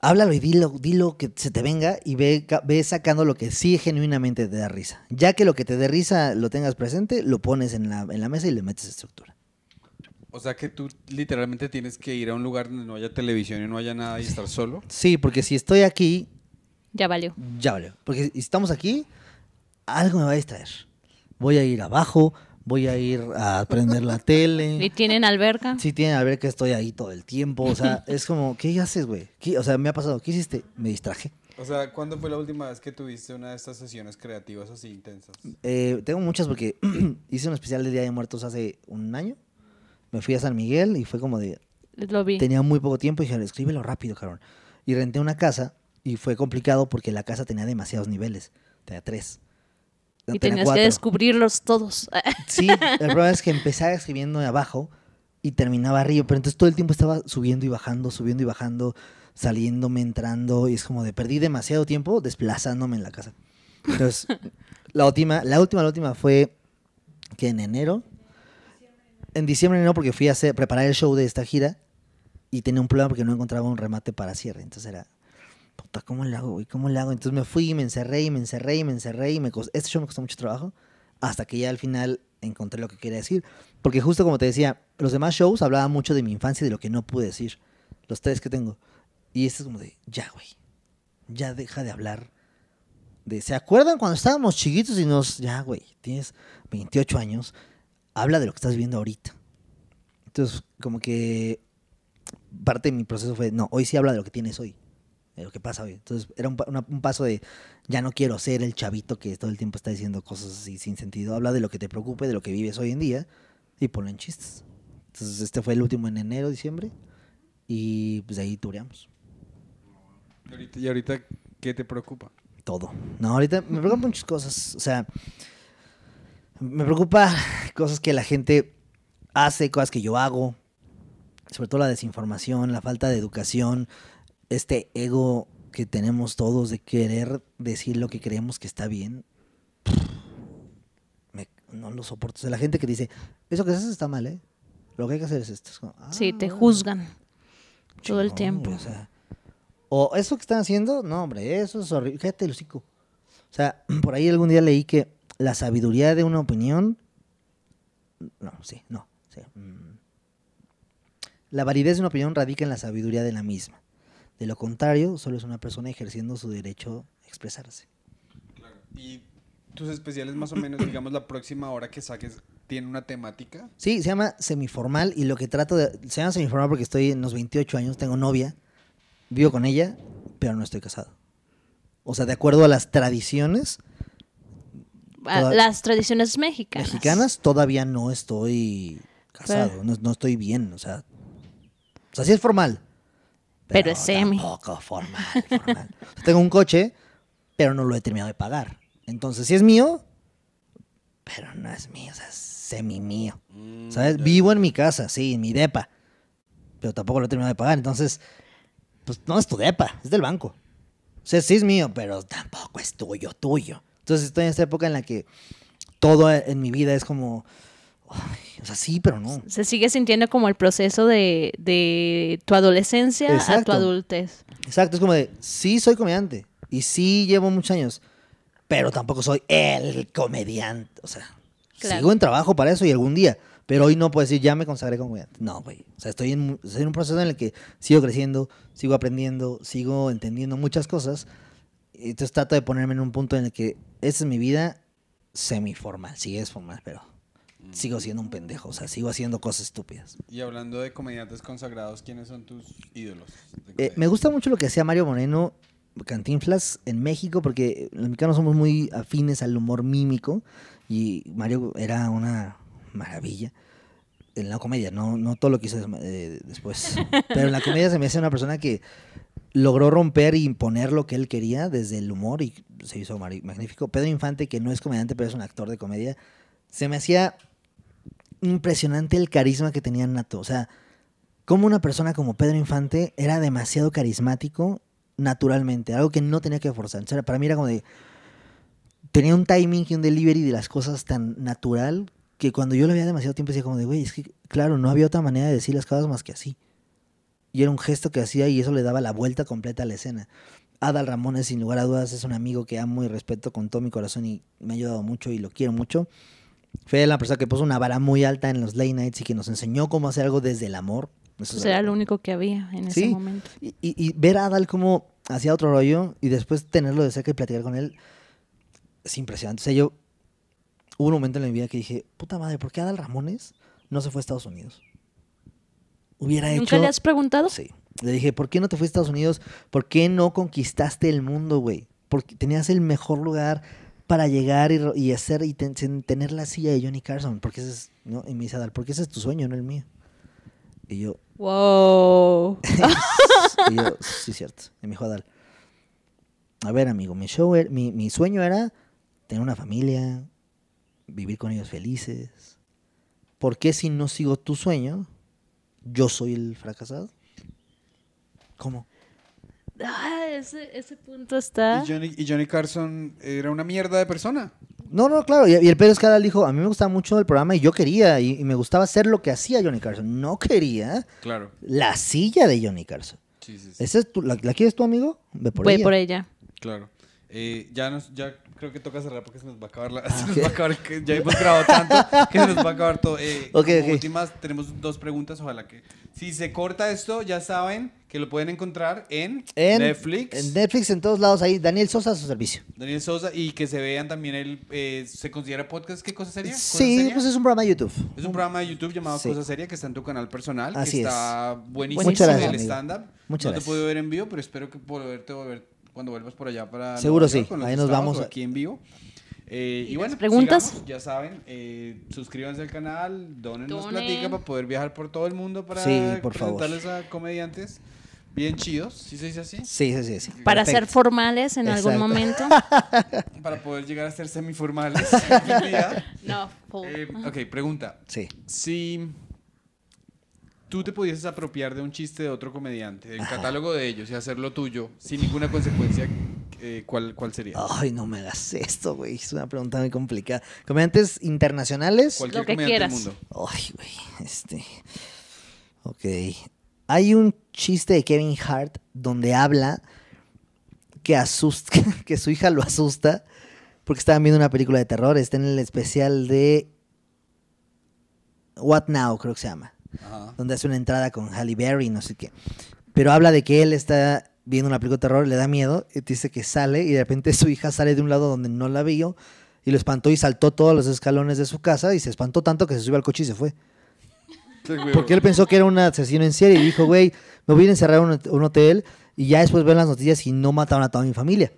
Háblalo y dilo, dilo que se te venga y ve, ve sacando lo que sí genuinamente te da risa. Ya que lo que te dé risa lo tengas presente, lo pones en la, en la mesa y le metes estructura. O sea que tú literalmente tienes que ir a un lugar donde no haya televisión y no haya nada y estar solo. Sí, porque si estoy aquí, Ya valió. Ya valió. Porque si estamos aquí, algo me va a distraer. Voy a ir abajo, voy a ir a prender la tele. ¿Y tienen alberca? Sí, tienen a ver que estoy ahí todo el tiempo. O sea, es como, ¿qué haces, güey? ¿Qué- O sea, me ha pasado, ¿qué hiciste? Me distraje. O sea, ¿cuándo fue la última vez que tuviste una de estas sesiones creativas así intensas? Eh, tengo muchas porque hice un especial de Día de Muertos hace un año. Me fui a San Miguel y fue como de, Lo vi. tenía muy poco tiempo y dije, escríbelo rápido, cabrón. Y renté una casa y fue complicado porque la casa tenía demasiados niveles. Tenía tres. Y tenía tenías que cuatro. descubrirlos todos. Sí, el problema es que empezaba escribiendo de abajo y terminaba arriba, pero entonces todo el tiempo estaba subiendo y bajando, subiendo y bajando, saliéndome, entrando, y es como de perdí demasiado tiempo desplazándome en la casa. Entonces, la última, la última, la última fue que en enero, en diciembre no, porque fui a hacer, preparar el show de esta gira y tenía un problema porque no encontraba un remate para cierre, entonces era, puta, ¿cómo le hago, güey? ¿Cómo le hago? Entonces me fui y me encerré y me encerré y me encerré y me costó, este show me costó mucho trabajo hasta que ya al final encontré lo que quería decir. Porque justo como te decía, los demás shows hablaban mucho de mi infancia y de lo que no pude decir. Los tres que tengo. Y este es como de, ya, güey. Ya deja de hablar. De, ¿Se acuerdan cuando estábamos chiquitos y nos... Ya, güey, tienes 28 años. Habla de lo que estás viendo ahorita. Entonces, como que parte de mi proceso fue, no, hoy sí habla de lo que tienes hoy. De lo que pasa hoy. Entonces, era un, una- un paso de, ya no quiero ser el chavito que todo el tiempo está diciendo cosas así sin sentido. Habla de lo que te preocupe, de lo que vives hoy en día y ponlo en chistes. Entonces este fue el último en enero, diciembre y pues de ahí tureamos. Y ahorita, y ahorita, ¿qué te preocupa? Todo. No, ahorita me preocupan muchas cosas. O sea, me preocupa cosas que la gente hace, cosas que yo hago. Sobre todo la desinformación, la falta de educación, este ego que tenemos todos de querer decir lo que creemos que está bien. Me- no lo soporto. O sea, la gente que dice, eso que haces está mal, ¿eh? Lo que hay que hacer es esto. Es como, Sí, te "Ah, juzgan todo el tiempo. o, sea, o eso que están haciendo, no, hombre, eso es horrible. Fíjate el hocico. O sea, por ahí algún día leí que la sabiduría de una opinión. No, sí, no. sí, mm. La validez de una opinión radica en la sabiduría de la misma. De lo contrario, solo es una persona ejerciendo su derecho a expresarse. Y tus especiales más o menos, digamos, la próxima hora que saques, ¿tiene una temática? Sí, se llama semiformal y lo que trato de... Se llama semiformal porque estoy en los 28 años, tengo novia, vivo con ella, pero no estoy casado. O sea, de acuerdo a las tradiciones toda- Las tradiciones mexicanas. mexicanas, todavía no estoy casado, Pero- no, no estoy bien, o sea... O sea, sí es formal. Pero es semi. Tampoco formal, formal. O sea, tengo un coche, pero no lo he terminado de pagar. Entonces, sí es mío, pero no es mío, o sea, es semi mío. Mm, ¿Sabes? Vivo en mi casa, sí, en mi depa. Pero tampoco lo he terminado de pagar. Entonces, pues no es tu depa, es del banco. O sea, sí es mío, pero tampoco es tuyo, tuyo. Entonces estoy en esta época en la que todo en mi vida es como. ay, o sea, sí, pero no. Se sigue sintiendo como el proceso de, de tu adolescencia a tu Exacto. adultez. Exacto, es como de, sí soy comediante. Y sí llevo muchos años. Pero tampoco soy el comediante. O sea, Claro. sigo en trabajo para eso y algún día. Pero hoy no puedo decir, ya me consagré como comediante. No, güey. O sea, estoy en, estoy en un proceso en el que sigo creciendo, sigo aprendiendo, sigo entendiendo muchas cosas. Entonces trato de ponerme en un punto en el que esta es mi vida semiformal. Sí es formal, pero sigo siendo un pendejo. O sea, sigo haciendo cosas estúpidas. Y hablando de comediantes consagrados, ¿quiénes son tus ídolos? Eh, me gusta mucho lo que hacía Mario Moreno Cantinflas en México, porque los mexicanos somos muy afines al humor mímico y Mario era una maravilla. En la comedia, no, no todo lo que hizo eh, después. Pero en la comedia se me hace una persona que logró romper e imponer lo que él quería desde el humor y se hizo magnífico. Pedro Infante, que no es comediante, pero es un actor de comedia, se me hacía impresionante el carisma que tenía Nato. O sea, como una persona como Pedro Infante era demasiado carismático naturalmente, algo que no tenía que forzar. Para mí era como de... Tenía un timing y un delivery de las cosas tan natural que cuando yo lo veía demasiado tiempo decía como de, güey, es que, claro, no había otra manera de decir las cosas más que así. Y era un gesto que hacía y eso le daba la vuelta completa a la escena. Adal Ramones, sin lugar a dudas, es un amigo que amo y respeto con todo mi corazón y me ha ayudado mucho y lo quiero mucho. Fue la persona que puso una vara muy alta en los late nights y que nos enseñó cómo hacer algo desde el amor. Eso es Pues era lo único que había en ese momento. y, y- y ver a Adal como hacía otro rollo y después tenerlo de cerca y platicar con él es impresionante. O sea, yo hubo un momento en mi vida que dije, puta madre, ¿por qué Adal Ramones no se fue a Estados Unidos? Hubiera hecho... ¿Nunca le has preguntado? Sí. Le dije, ¿por qué no te fuiste a Estados Unidos? ¿Por qué no conquistaste el mundo, güey? Porque tenías el mejor lugar para llegar y, y hacer y ten- tener la silla de Johnny Carson. Porque ese es, ¿no? Y me dice Adal, porque ese es tu sueño, no el mío. Y yo, Wow. y yo, sí, cierto. Y me dijo Adal, a ver, amigo, mi, show er- mi, mi sueño era tener una familia, vivir con ellos felices. ¿Por qué si no sigo tu sueño, yo soy el fracasado? ¿Cómo? Ah, ese, ese punto está. Y Johnny, y Johnny Carson era una mierda de persona. No, no, claro. Y, y el pedo es que Adal dijo, a mí me gustaba mucho el programa y yo quería, y, y me gustaba hacer lo que hacía Johnny Carson. No quería Claro. la silla de Johnny Carson. Sí, sí, sí. ¿Esa es tu- la, la quieres tu amigo? Ve por Voy ella. por ella. Claro. Eh, ya, nos, ya creo que toca cerrar porque se nos va a acabar la... se nos va a acabar, ya hemos grabado tanto que se nos va a acabar todo. Eh, Ok, como ok. últimas, tenemos dos preguntas. Ojalá que... Si se corta esto, ya saben que lo pueden encontrar en, En Netflix. En Netflix, en todos lados ahí. Daniel Sosa a su servicio. Daniel Sosa. Y que se vean también el... eh, ¿Se considera podcast? ¿Qué cosa sería? ¿Cosa Sí, seria? pues es un programa de YouTube. Es un programa de YouTube llamado Sí. Cosa Seria que está en tu canal personal. Así que es. está buenísimo Muchas gracias, el stand-up. Muchas no gracias. te puedo ver en vivo, pero espero que poderte volver cuando vuelvas por allá para. Seguro York, sí. Ahí nos vamos aquí en vivo. Eh, y, ¿Y bueno, preguntas? sigamos, ya saben, eh, suscríbanse al canal, donen nos Donen. platica para poder viajar por todo el mundo para Sí, por favor. presentarles a comediantes bien chidos, ¿sí se dice así? Sí, sí, sí. sí. Para ser Perfecto. formales en algún Exacto. momento. Para poder llegar a ser semiformales. algún. No. Eh, ok, pregunta. Sí. Si tú te pudieses apropiar de un chiste de otro comediante, del catálogo de ellos y hacerlo tuyo, sin ninguna consecuencia, eh, ¿cuál, ¿cuál sería? Ay, no me hagas esto, güey. Es una pregunta muy complicada. ¿Comediantes internacionales? Cualquier Lo que comediante del quieras. mundo. Ay, güey. Este. Ok. Hay un chiste de Kevin Hart donde habla que asusta, que su hija lo asusta porque estaban viendo una película de terror. Está en el especial de What Now, creo que se llama. Ajá. Donde hace una entrada con Halle Berry, no sé qué. Pero habla de que él está viendo una película de terror, le da miedo, y dice que sale, y de repente su hija sale de un lado donde no la vio, y lo espantó y saltó todos los escalones de su casa, y se espantó tanto que se subió al coche y se fue. Porque él pensó que era un asesino en serie, y dijo, güey, me voy a ir a encerrar a un, un hotel, y ya después ven las noticias y no mataron a toda mi familia.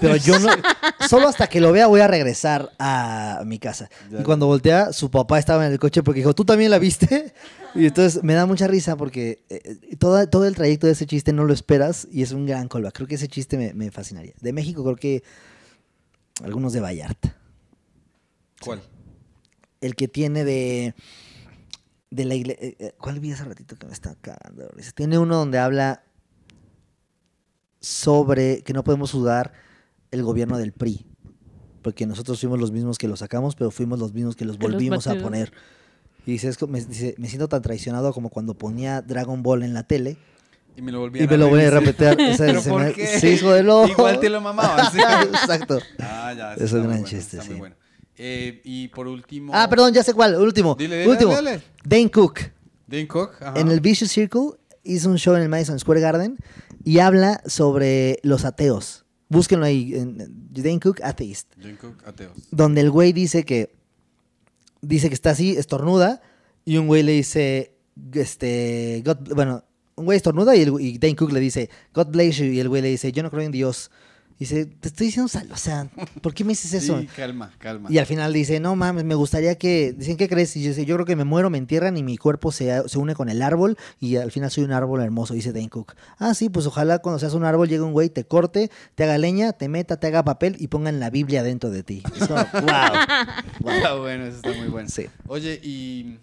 Pero yo no, solo hasta que lo vea voy a regresar a mi casa. Ya. Y cuando voltea, su papá estaba en el coche porque dijo, ¿tú también la viste? Y entonces me da mucha risa porque eh, eh, todo, todo el trayecto de ese chiste no lo esperas y es un gran callback. Creo que ese chiste me, me fascinaría. De México creo que algunos de Vallarta. ¿Cuál? El que tiene de... De la iglesia... ¿Cuál vi hace ratito que me está cagando? Tiene uno donde habla sobre que no podemos sudar el gobierno del PRI. Porque nosotros fuimos los mismos que los sacamos, pero fuimos los mismos que los Que los volvimos a poner. Y dice, es me, dice, me siento tan traicionado como cuando ponía Dragon Ball en la tele Y me lo volví y me lo voy a repetir. Ese ¿Pero se por me- qué? Sí, hijo de lo. Igual te lo mamabas. ¿sí? Exacto. Ah, ya. Es un gran bueno, chiste, sí. bueno. Eh, y por último... Ah, perdón, ya sé cuál. Último. Dile, dile, último. dale, dale. Dane Cook. Dane Cook. ajá. En el Vicious Circle hizo un show en el Madison Square Garden y habla sobre los ateos. Búsquenlo ahí, en Dane Cook, Atheist. Dane Cook, ateos. Donde el güey dice que dice que está así, estornuda, y un güey le dice, este, God- bueno, un güey estornuda y, el, y Dane Cook le dice, God bless you, y el güey le dice, yo no creo en Dios. Dice, te estoy diciendo sal, o sea, ¿por qué me dices eso? Sí, calma, calma. Y al final dice, no mames, me gustaría que... Dicen, ¿qué crees? Y yo, dice, yo creo que me muero, me entierran y mi cuerpo se, se une con el árbol y al final soy un árbol hermoso, dice Dane Cook. Ah, sí, pues ojalá cuando seas un árbol llegue un güey, te corte, te haga leña, te meta, te haga papel y pongan la Biblia dentro de ti. Es como, wow. Está bueno, eso está muy bueno. Sí. Oye, y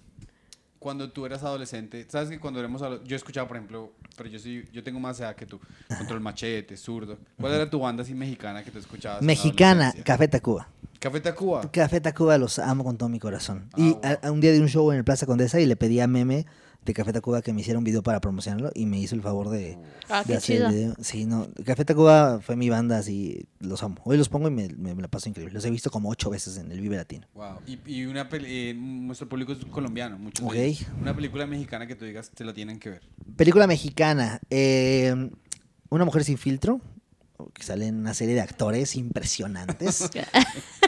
cuando tú eras adolescente, ¿sabes que cuando éramos yo he escuchado, por ejemplo, pero yo sí, yo tengo más edad que tú, Control Machete, Zurdo. ¿Cuál era tu banda así mexicana que tú escuchabas? Mexicana? Café Tacuba. Café Tacuba. Café Tacuba los amo con todo mi corazón. Ah, y wow. a- a un día de un show en el Plaza Condesa y le pedí a Meme de Café Tacuba que me hiciera un video para promocionarlo y me hizo el favor de, Ah, de hacer chido. el video. Sí, no. Café Tacuba fue mi banda, así los amo. Hoy los pongo y me, me- me la paso increíble. Los he visto como ocho veces en el Vive Latino. Wow. Y, y una peli- eh, nuestro público es colombiano, muchos de Ok. ellos. Una película mexicana que tú digas, se la tienen que ver. Película mexicana. eh, Una mujer sin filtro. Que salen una serie de actores impresionantes.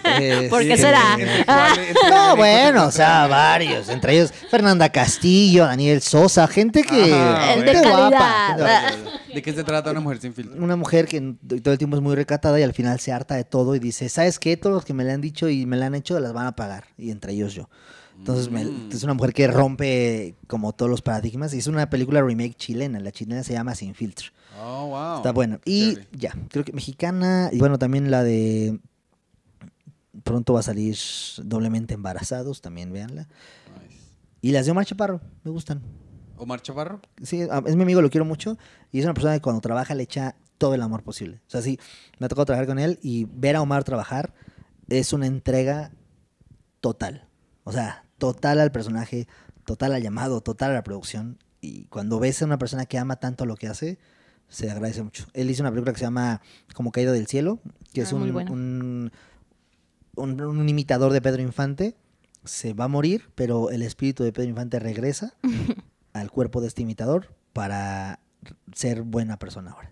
Eh, ¿Por qué sí. será? Entre No, bueno, o sea, varios. Entre ellos Fernanda Castillo, Daniel Sosa, gente que. Ajá, bueno. de gente guapa, gente. ¿De qué se trata una mujer sin filtro? Una mujer que todo el tiempo es muy recatada y al final se harta de todo y dice, ¿sabes qué? Todos los que me le han dicho y me la han hecho las van a pagar. Y entre ellos yo. Entonces me- Mm. es una mujer que rompe como todos los paradigmas. Y es una película remake chilena. La chilena se llama Sin Filtro. Oh, wow. Está buena. Y ya, creo que mexicana. Y bueno, también la de... Pronto va a salir doblemente embarazados, también véanla. Nice. Y las de Omar Chaparro, me gustan. Omar Chaparro. Sí, a- es mi amigo, lo quiero mucho. Y es una persona que cuando trabaja le echa todo el amor posible. O sea, sí, me ha tocado trabajar con él y ver a Omar trabajar es una entrega total. O sea, total al personaje, total al llamado, total a la producción. Y cuando ves a una persona que ama tanto lo que hace, se agradece mucho. Él hizo una película que se llama Como Caído del Cielo, que es Ah, un, un, un- un imitador de Pedro Infante. Se va a morir, pero el espíritu de Pedro Infante regresa al cuerpo de este imitador para ser buena persona ahora.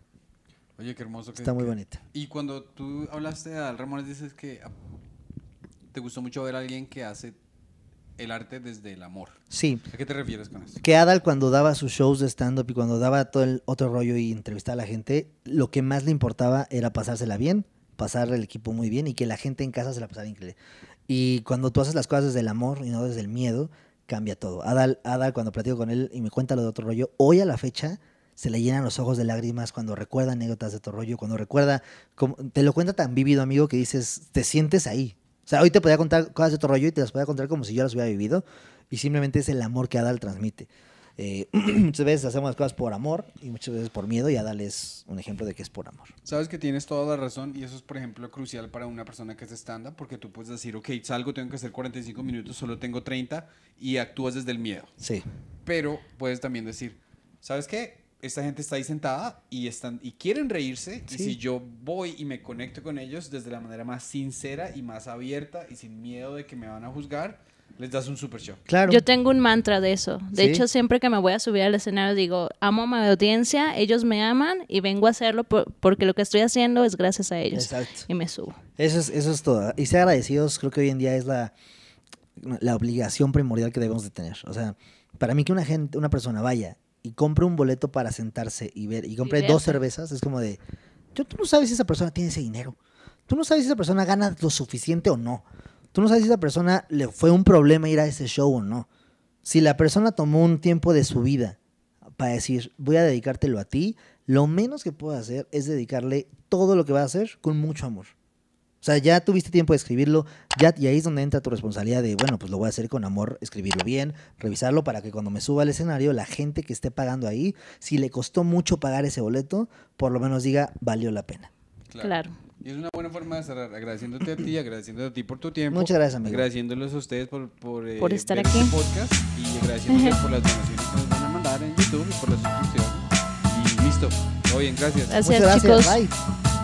Oye, qué hermoso. que- Está muy que- bonita. Y cuando tú hablaste al Ramones, dices que ah, te gustó mucho ver a alguien que hace el arte desde el amor. Sí, ¿A qué te refieres con eso? que Adal cuando daba sus shows de stand-up y cuando daba todo el otro rollo y entrevistaba a la gente, lo que más le importaba era pasársela bien, pasar el equipo muy bien y que la gente en casa se la pasara increíble. Y cuando tú haces las cosas desde el amor y no desde el miedo, cambia todo. Adal, Adal cuando platico con él y me cuenta lo de otro rollo, hoy a la fecha se le llenan los ojos de lágrimas cuando recuerda anécdotas de otro rollo, cuando recuerda, como, te lo cuenta tan vívido, amigo, que dices, te sientes ahí. O sea, hoy te podía contar cosas de otro rollo y te las podía contar como si yo las hubiera vivido. Y simplemente es el amor que Adal transmite. Eh, muchas veces hacemos las cosas por amor y muchas veces por miedo y Adal es un ejemplo de que es por amor. Sabes que tienes toda la razón y eso es, por ejemplo, crucial para una persona que es stand-up porque tú puedes decir, ok, salgo, tengo que hacer 45 minutos, solo tengo 30 y actúas desde el miedo. Sí. Pero puedes también decir, ¿sabes qué? Esta gente está ahí sentada y, están, y quieren reírse y si yo voy y me conecto con ellos desde la manera más sincera y más abierta y sin miedo de que me van a juzgar, les das un super show. Claro. Yo tengo un mantra de eso. De ¿Sí? hecho, siempre que me voy a subir al escenario digo, amo a mi audiencia, ellos me aman y vengo a hacerlo por- porque lo que estoy haciendo es gracias a ellos. Exacto. Y me subo. Eso es, eso es todo. Y ser agradecidos creo que hoy en día es la, la obligación primordial que debemos de tener. O sea, para mí que una gente, una persona vaya y compre un boleto para sentarse y ver y compre dos cervezas, es como de, yo, tú no sabes si esa persona tiene ese dinero. Tú no sabes si esa persona gana lo suficiente o no. Tú no sabes si esa persona le fue un problema ir a ese show o no. Si la persona tomó un tiempo de su vida para decir, voy a dedicártelo a ti, lo menos que puedo hacer es dedicarle todo lo que va a hacer con mucho amor. O sea, ya tuviste tiempo de escribirlo, ya, y ahí es donde entra tu responsabilidad de, bueno, pues lo voy a hacer con amor, escribirlo bien, revisarlo para que cuando me suba al escenario, la gente que esté pagando ahí, si le costó mucho pagar ese boleto, por lo menos diga, valió la pena. Claro. Y es una buena forma de cerrar, agradeciéndote a ti, agradeciéndote a ti por tu tiempo. Muchas gracias, amigo. Agradeciéndoles a ustedes por, por, eh, Por estar ver aquí. este podcast y agradeciéndoles por las donaciones que nos van a mandar en YouTube y por la suscripción. Y listo. Todo bien, gracias. Gracias, Muchas gracias, chicos. bye.